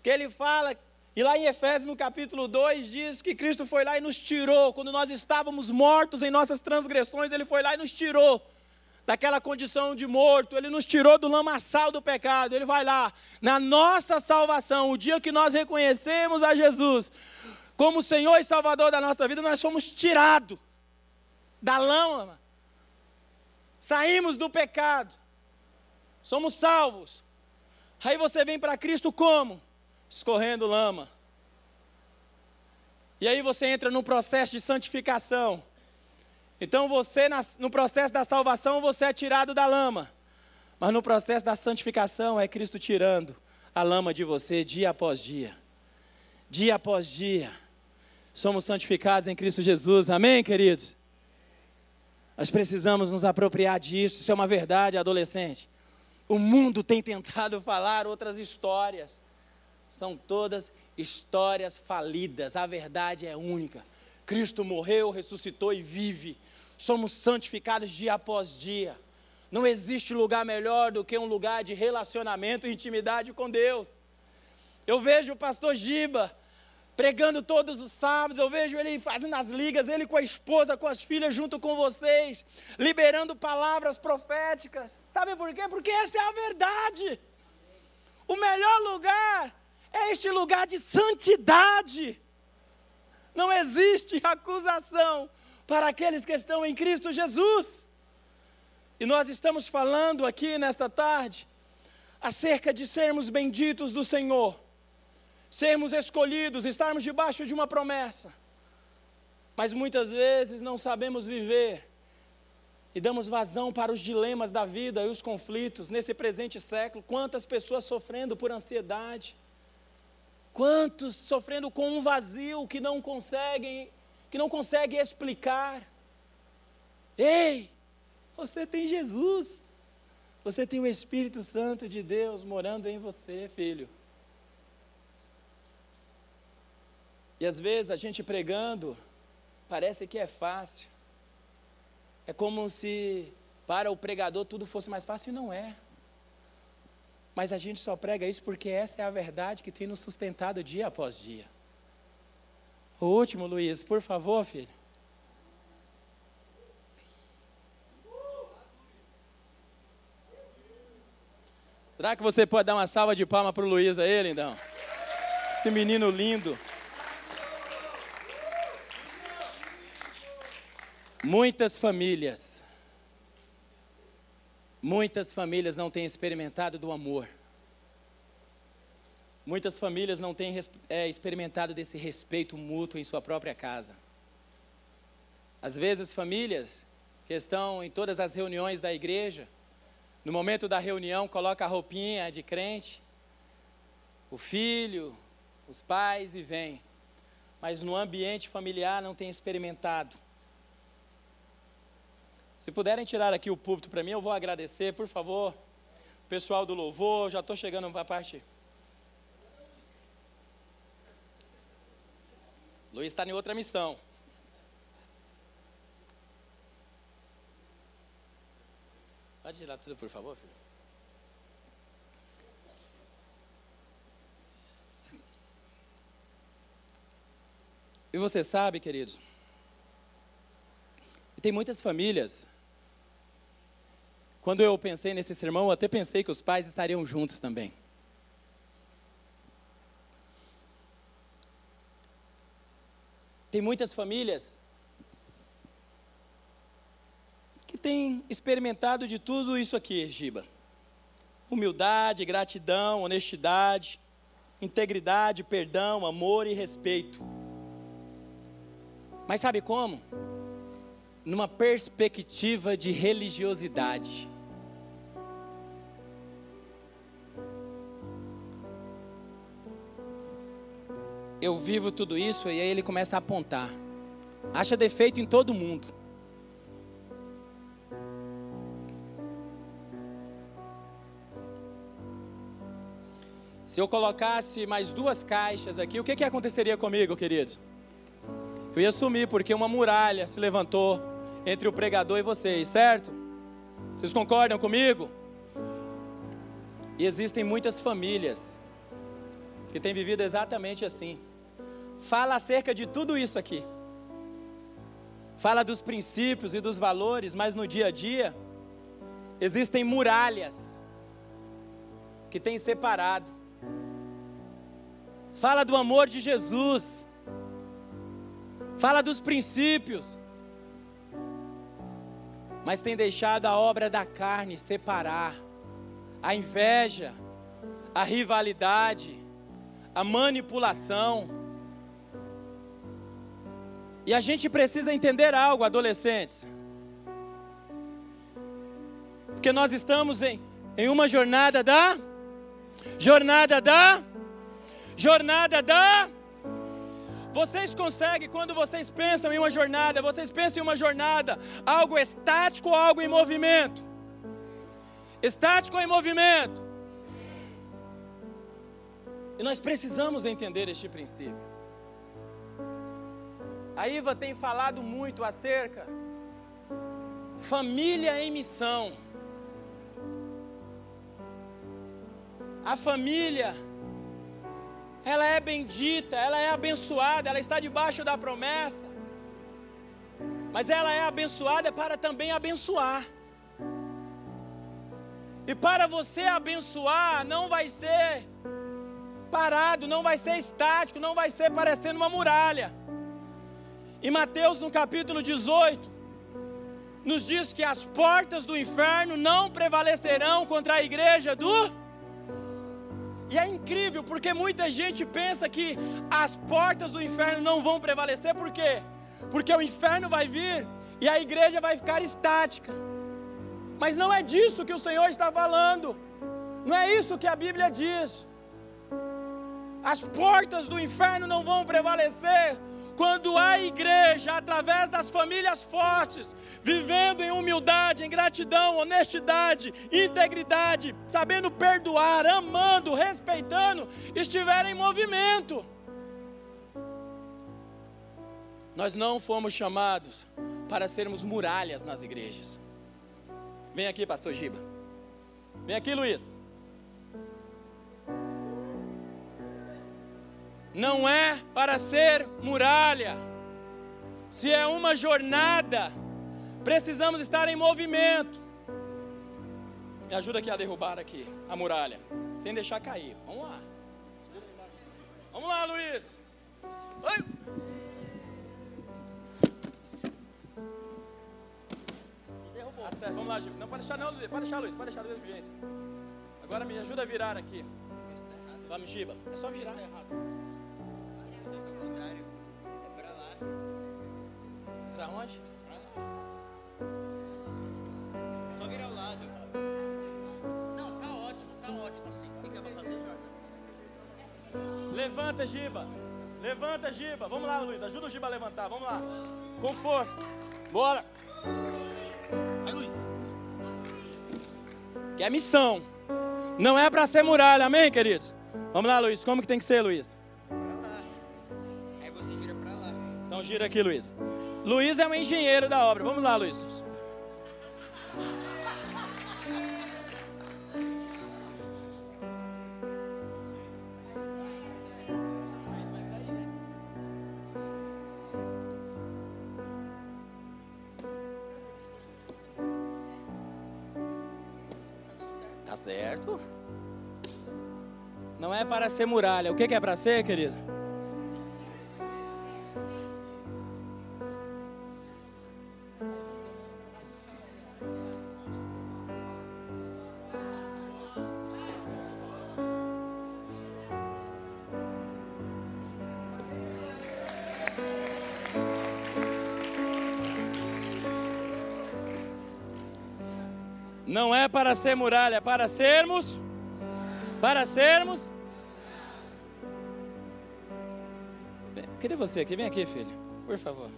que ele fala, e lá em Efésios, no capítulo 2, diz que Cristo foi lá e nos tirou. Quando nós estávamos mortos em nossas transgressões, Ele foi lá e nos tirou daquela condição de morto, Ele nos tirou do lamaçal do pecado. Ele vai lá, na nossa salvação, o dia que nós reconhecemos a Jesus como Senhor e Salvador da nossa vida, nós fomos tirados da lama saímos do pecado, somos salvos. Aí você vem para Cristo como? Escorrendo lama. E aí você entra no processo de santificação. Então você, no processo da salvação, você é tirado da lama. Mas no processo da santificação é Cristo tirando a lama de você dia após dia. Dia após dia. Somos santificados em Cristo Jesus. Amém, queridos? Nós precisamos nos apropriar disso, isso é uma verdade, adolescente. O mundo tem tentado falar outras histórias, são todas histórias falidas, a verdade é única. Cristo morreu, ressuscitou e vive, somos santificados dia após dia. Não existe lugar melhor do que um lugar de relacionamento e intimidade com Deus. Eu vejo o pastor Giba pregando todos os sábados, eu vejo ele fazendo as ligas, ele com a esposa, com as filhas, junto com vocês, liberando palavras proféticas. Sabe por quê? Porque essa é a verdade. O melhor lugar é este lugar de santidade. Não existe acusação para aqueles que estão em Cristo Jesus. E nós estamos falando aqui nesta tarde acerca de sermos benditos do Senhor sermos escolhidos, estarmos debaixo de uma promessa. Mas muitas vezes não sabemos viver e damos vazão para os dilemas da vida e os conflitos nesse presente século. Quantas pessoas sofrendo por ansiedade, quantos sofrendo com um vazio que não conseguem, que não conseguem explicar. Ei, você tem Jesus. Você tem o Espírito Santo de Deus morando em você, filho. E às vezes a gente pregando, parece que é fácil. É como se para o pregador tudo fosse mais fácil e não é. Mas a gente só prega isso porque essa é a verdade que tem nos sustentado dia após dia. O último, Luiz, por favor, filho. Será que você pode dar uma salva de palmas para o Luiz aí, lindão? Esse menino lindo. Muitas famílias, muitas famílias não têm experimentado do amor. Muitas famílias não têm é, experimentado desse respeito mútuo em sua própria casa. Às vezes, famílias que estão em todas as reuniões da igreja, no momento da reunião, coloca a roupinha de crente, o filho, os pais e vem. Mas no ambiente familiar não tem experimentado se puderem tirar aqui o púlpito para mim, eu vou agradecer, por favor. Pessoal do louvor, já estou chegando para a parte. Luiz está em outra missão. Pode tirar tudo, por favor, filho. E você sabe, queridos, tem muitas famílias quando eu pensei nesse sermão, eu até pensei que os pais estariam juntos também. Tem muitas famílias que têm experimentado de tudo isso aqui, Giba: humildade, gratidão, honestidade, integridade, perdão, amor e respeito. Mas sabe como? Numa perspectiva de religiosidade. Eu vivo tudo isso, e aí ele começa a apontar. Acha defeito em todo mundo. Se eu colocasse mais duas caixas aqui, o que, que aconteceria comigo, queridos? Eu ia sumir, porque uma muralha se levantou entre o pregador e vocês, certo? Vocês concordam comigo? E existem muitas famílias que têm vivido exatamente assim fala acerca de tudo isso aqui. Fala dos princípios e dos valores, mas no dia a dia existem muralhas que têm separado. Fala do amor de Jesus. Fala dos princípios. Mas tem deixado a obra da carne separar a inveja, a rivalidade, a manipulação e a gente precisa entender algo, adolescentes. Porque nós estamos em, em uma jornada da jornada da jornada da vocês conseguem, quando vocês pensam em uma jornada, vocês pensam em uma jornada, algo estático ou algo em movimento? Estático ou em movimento? E nós precisamos entender este princípio. A Iva tem falado muito acerca família em missão. A família ela é bendita, ela é abençoada, ela está debaixo da promessa. Mas ela é abençoada para também abençoar. E para você abençoar, não vai ser parado, não vai ser estático, não vai ser parecendo uma muralha. Em Mateus, no capítulo 18, nos diz que as portas do inferno não prevalecerão contra a igreja do. E é incrível, porque muita gente pensa que as portas do inferno não vão prevalecer, por quê? Porque o inferno vai vir e a igreja vai ficar estática. Mas não é disso que o Senhor está falando, não é isso que a Bíblia diz. As portas do inferno não vão prevalecer Quando a igreja, através das famílias fortes, vivendo em humildade, em gratidão, honestidade, integridade, sabendo perdoar, amando, respeitando, estiver em movimento. Nós não fomos chamados para sermos muralhas nas igrejas. Vem aqui, pastor Giba. Vem aqui, Luiz. Não é para ser muralha. Se é uma jornada, precisamos estar em movimento. Me ajuda aqui a derrubar aqui a muralha, sem deixar cair. Vamos lá. Vamos lá, Luiz. Oi. Derrubou. Acerta. Vamos lá, Gil. Não pode deixar não, Luiz. Pode deixar, Luiz. Pode deixar do mesmo jeito. Agora me ajuda a virar aqui. Vamos, Giba. É só virar errado. Pra onde? Só virar ao lado. Não, tá ótimo, tá ótimo assim. O que, é pra fazer, Jorge? Levanta, Giba. Levanta, Giba. Vamos lá, Luiz. Ajuda o Giba a levantar. Vamos lá. Com força. Bora. Vai, Luiz. Que é missão. Não é para ser muralha, amém, queridos? Vamos lá, Luiz. Como que tem que ser, Luiz? Pra lá. Aí você gira pra lá. Então gira aqui, Luiz. Luiz é um engenheiro da obra. Vamos lá, Luiz. Tá certo? Não é para ser muralha. O que é para ser, querido? Para ser muralha, para sermos. Para sermos. Queria você aqui, vem aqui, filho, por favor.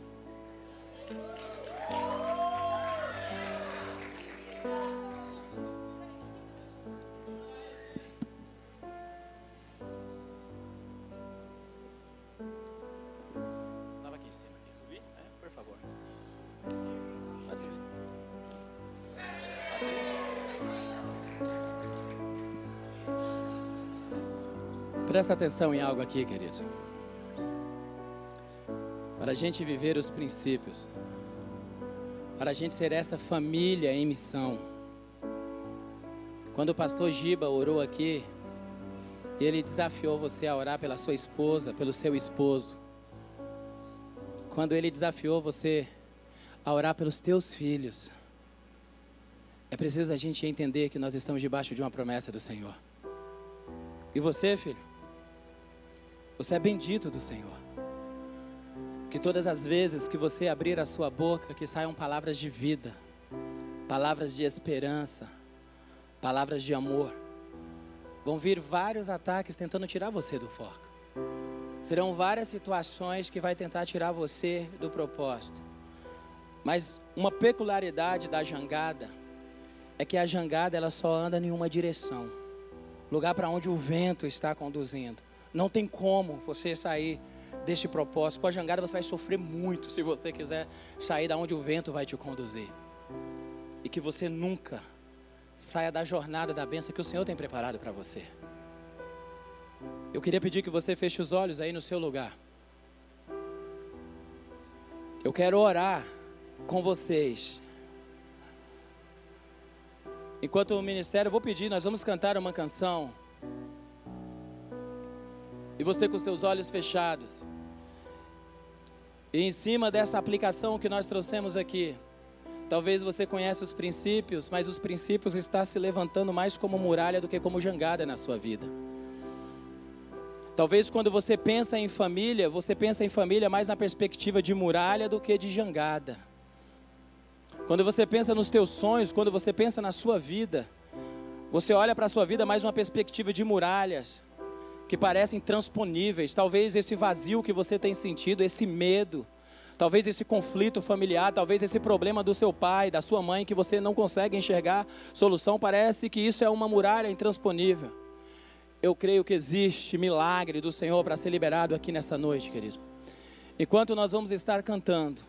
Presta atenção em algo aqui, querido. Para a gente viver os princípios, para a gente ser essa família em missão. Quando o pastor Giba orou aqui, ele desafiou você a orar pela sua esposa, pelo seu esposo. Quando ele desafiou você a orar pelos teus filhos. É preciso a gente entender que nós estamos debaixo de uma promessa do Senhor. E você, filho? Você é bendito do Senhor. Que todas as vezes que você abrir a sua boca, que saiam palavras de vida, palavras de esperança, palavras de amor. Vão vir vários ataques tentando tirar você do foco. Serão várias situações que vai tentar tirar você do propósito. Mas uma peculiaridade da jangada é que a jangada ela só anda em uma direção, lugar para onde o vento está conduzindo. Não tem como você sair deste propósito. Com a jangada você vai sofrer muito se você quiser sair da onde o vento vai te conduzir. E que você nunca saia da jornada da bênção que o Senhor tem preparado para você. Eu queria pedir que você feche os olhos aí no seu lugar. Eu quero orar com vocês. Enquanto o ministério, eu vou pedir, nós vamos cantar uma canção. E você com os seus olhos fechados. E em cima dessa aplicação que nós trouxemos aqui, talvez você conheça os princípios, mas os princípios estão se levantando mais como muralha do que como jangada na sua vida. Talvez quando você pensa em família, você pensa em família mais na perspectiva de muralha do que de jangada. Quando você pensa nos teus sonhos, quando você pensa na sua vida, você olha para a sua vida mais uma perspectiva de muralhas, que parecem transponíveis. Talvez esse vazio que você tem sentido, esse medo, talvez esse conflito familiar, talvez esse problema do seu pai, da sua mãe, que você não consegue enxergar solução, parece que isso é uma muralha intransponível. Eu creio que existe milagre do Senhor para ser liberado aqui nessa noite, querido. Enquanto nós vamos estar cantando,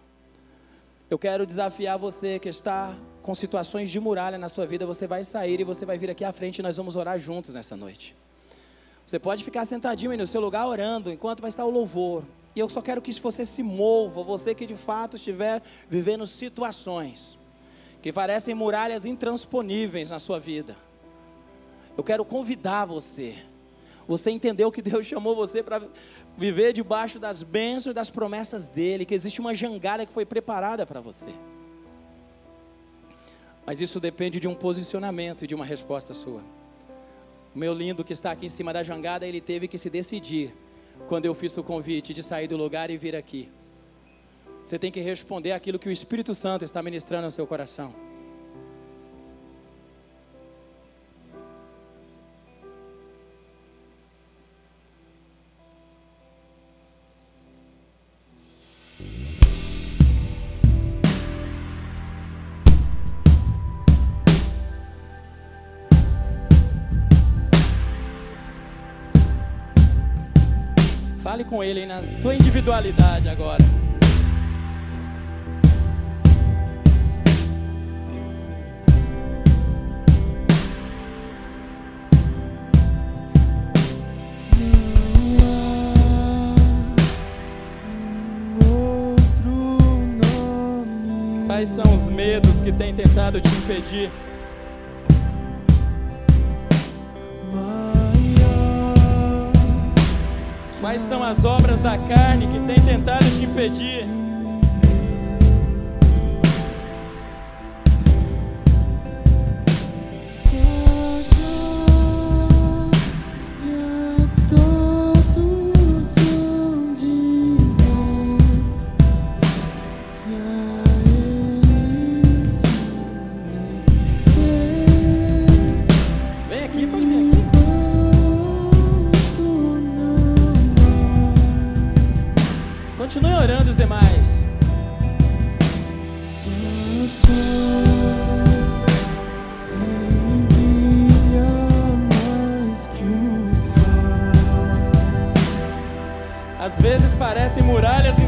eu quero desafiar você que está com situações de muralha na sua vida, você vai sair e você vai vir aqui à frente e nós vamos orar juntos nessa noite. Você pode ficar sentadinho aí no seu lugar orando enquanto vai estar o louvor. E eu só quero que você se mova, você que de fato estiver vivendo situações que parecem muralhas intransponíveis na sua vida. Eu quero convidar você. Você entendeu que Deus chamou você para viver debaixo das bênçãos e das promessas dele, que existe uma jangada que foi preparada para você. Mas isso depende de um posicionamento e de uma resposta sua. Meu lindo que está aqui em cima da jangada, ele teve que se decidir quando eu fiz o convite de sair do lugar e vir aqui. Você tem que responder aquilo que o Espírito Santo está ministrando no seu coração. Fale com ele aí na tua individualidade agora. Quais são os medos que têm tentado te impedir? Quais são as obras da carne que têm tentado te impedir? Continue orando os demais. Às vezes parecem muralhas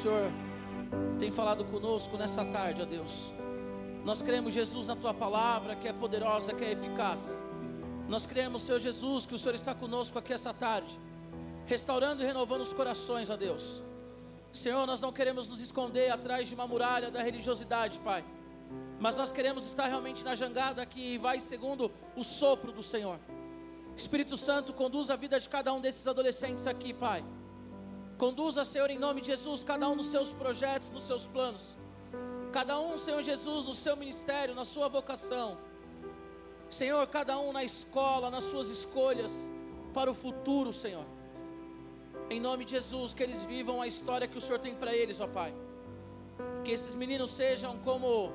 Senhor tem falado conosco nessa tarde, ó Deus. Nós cremos, Jesus, na tua palavra, que é poderosa, que é eficaz. Nós cremos, Senhor Jesus, que o Senhor está conosco aqui essa tarde, restaurando e renovando os corações, ó Deus. Senhor, nós não queremos nos esconder atrás de uma muralha da religiosidade, Pai. Mas nós queremos estar realmente na jangada que vai segundo o sopro do Senhor. Espírito Santo, conduz a vida de cada um desses adolescentes aqui, Pai. Conduza, Senhor, em nome de Jesus, cada um nos seus projetos, nos seus planos. Cada um, Senhor Jesus, no seu ministério, na sua vocação. Senhor, cada um na escola, nas suas escolhas para o futuro, Senhor. Em nome de Jesus, que eles vivam a história que o Senhor tem para eles, ó Pai. Que esses meninos sejam como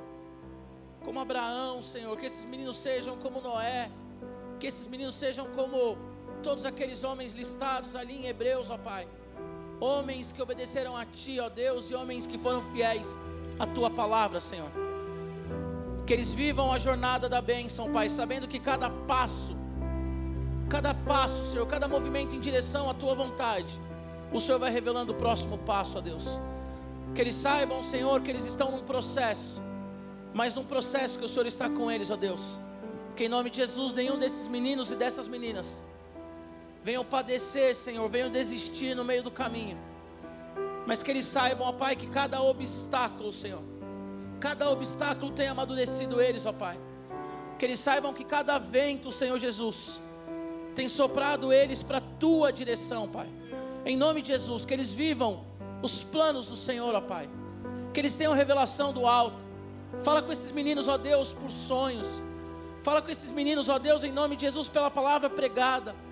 como Abraão, Senhor, que esses meninos sejam como Noé, que esses meninos sejam como todos aqueles homens listados ali em Hebreus, ó Pai. Homens que obedeceram a Ti, ó Deus, e homens que foram fiéis à Tua palavra, Senhor. Que eles vivam a jornada da bênção, Pai, sabendo que cada passo, cada passo, Senhor, cada movimento em direção à Tua vontade, o Senhor vai revelando o próximo passo, ó Deus. Que eles saibam, Senhor, que eles estão num processo, mas num processo que o Senhor está com eles, ó Deus que em nome de Jesus, nenhum desses meninos e dessas meninas venham padecer, Senhor, venham desistir no meio do caminho. Mas que eles saibam, ó Pai, que cada obstáculo, Senhor, cada obstáculo tem amadurecido eles, ó Pai. Que eles saibam que cada vento, Senhor Jesus, tem soprado eles para a tua direção, Pai. Em nome de Jesus, que eles vivam os planos do Senhor, ó Pai. Que eles tenham revelação do alto. Fala com esses meninos, ó Deus, por sonhos. Fala com esses meninos, ó Deus, em nome de Jesus, pela palavra pregada.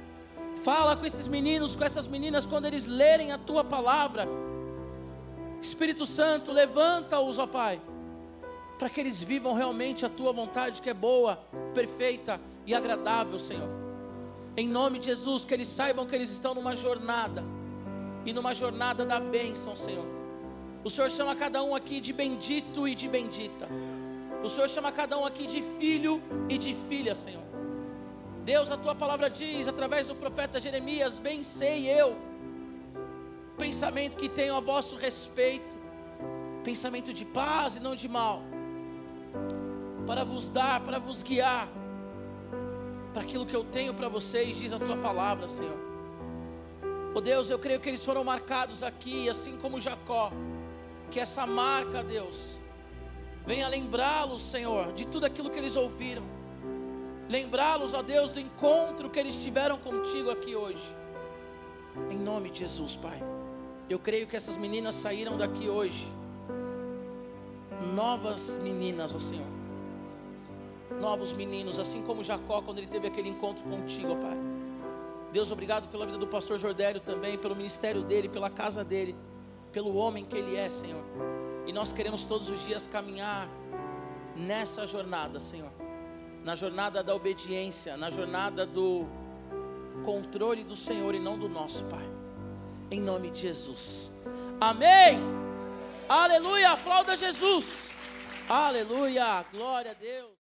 Fala com esses meninos, com essas meninas, quando eles lerem a tua palavra. Espírito Santo, levanta-os, ó Pai, para que eles vivam realmente a tua vontade, que é boa, perfeita e agradável, Senhor. Em nome de Jesus, que eles saibam que eles estão numa jornada, e numa jornada da bênção, Senhor. O Senhor chama cada um aqui de bendito e de bendita. O Senhor chama cada um aqui de filho e de filha, Senhor. Deus, a tua palavra diz, através do profeta Jeremias: Bem sei eu, pensamento que tenho a vosso respeito, pensamento de paz e não de mal, para vos dar, para vos guiar, para aquilo que eu tenho para vocês, diz a tua palavra, Senhor. Oh Deus, eu creio que eles foram marcados aqui, assim como Jacó, que essa marca, Deus, Venha lembrá-los, Senhor, de tudo aquilo que eles ouviram. Lembrá-los, ó Deus, do encontro que eles tiveram contigo aqui hoje. Em nome de Jesus, Pai. Eu creio que essas meninas saíram daqui hoje. Novas meninas, ó Senhor. Novos meninos, assim como Jacó, quando ele teve aquele encontro contigo, ó Pai. Deus, obrigado pela vida do pastor Jordélio também, pelo ministério dele, pela casa dele, pelo homem que ele é, Senhor. E nós queremos todos os dias caminhar nessa jornada, Senhor. Na jornada da obediência, na jornada do controle do Senhor e não do nosso, Pai. Em nome de Jesus. Amém. Aleluia. Aplauda Jesus. Aleluia. Glória a Deus.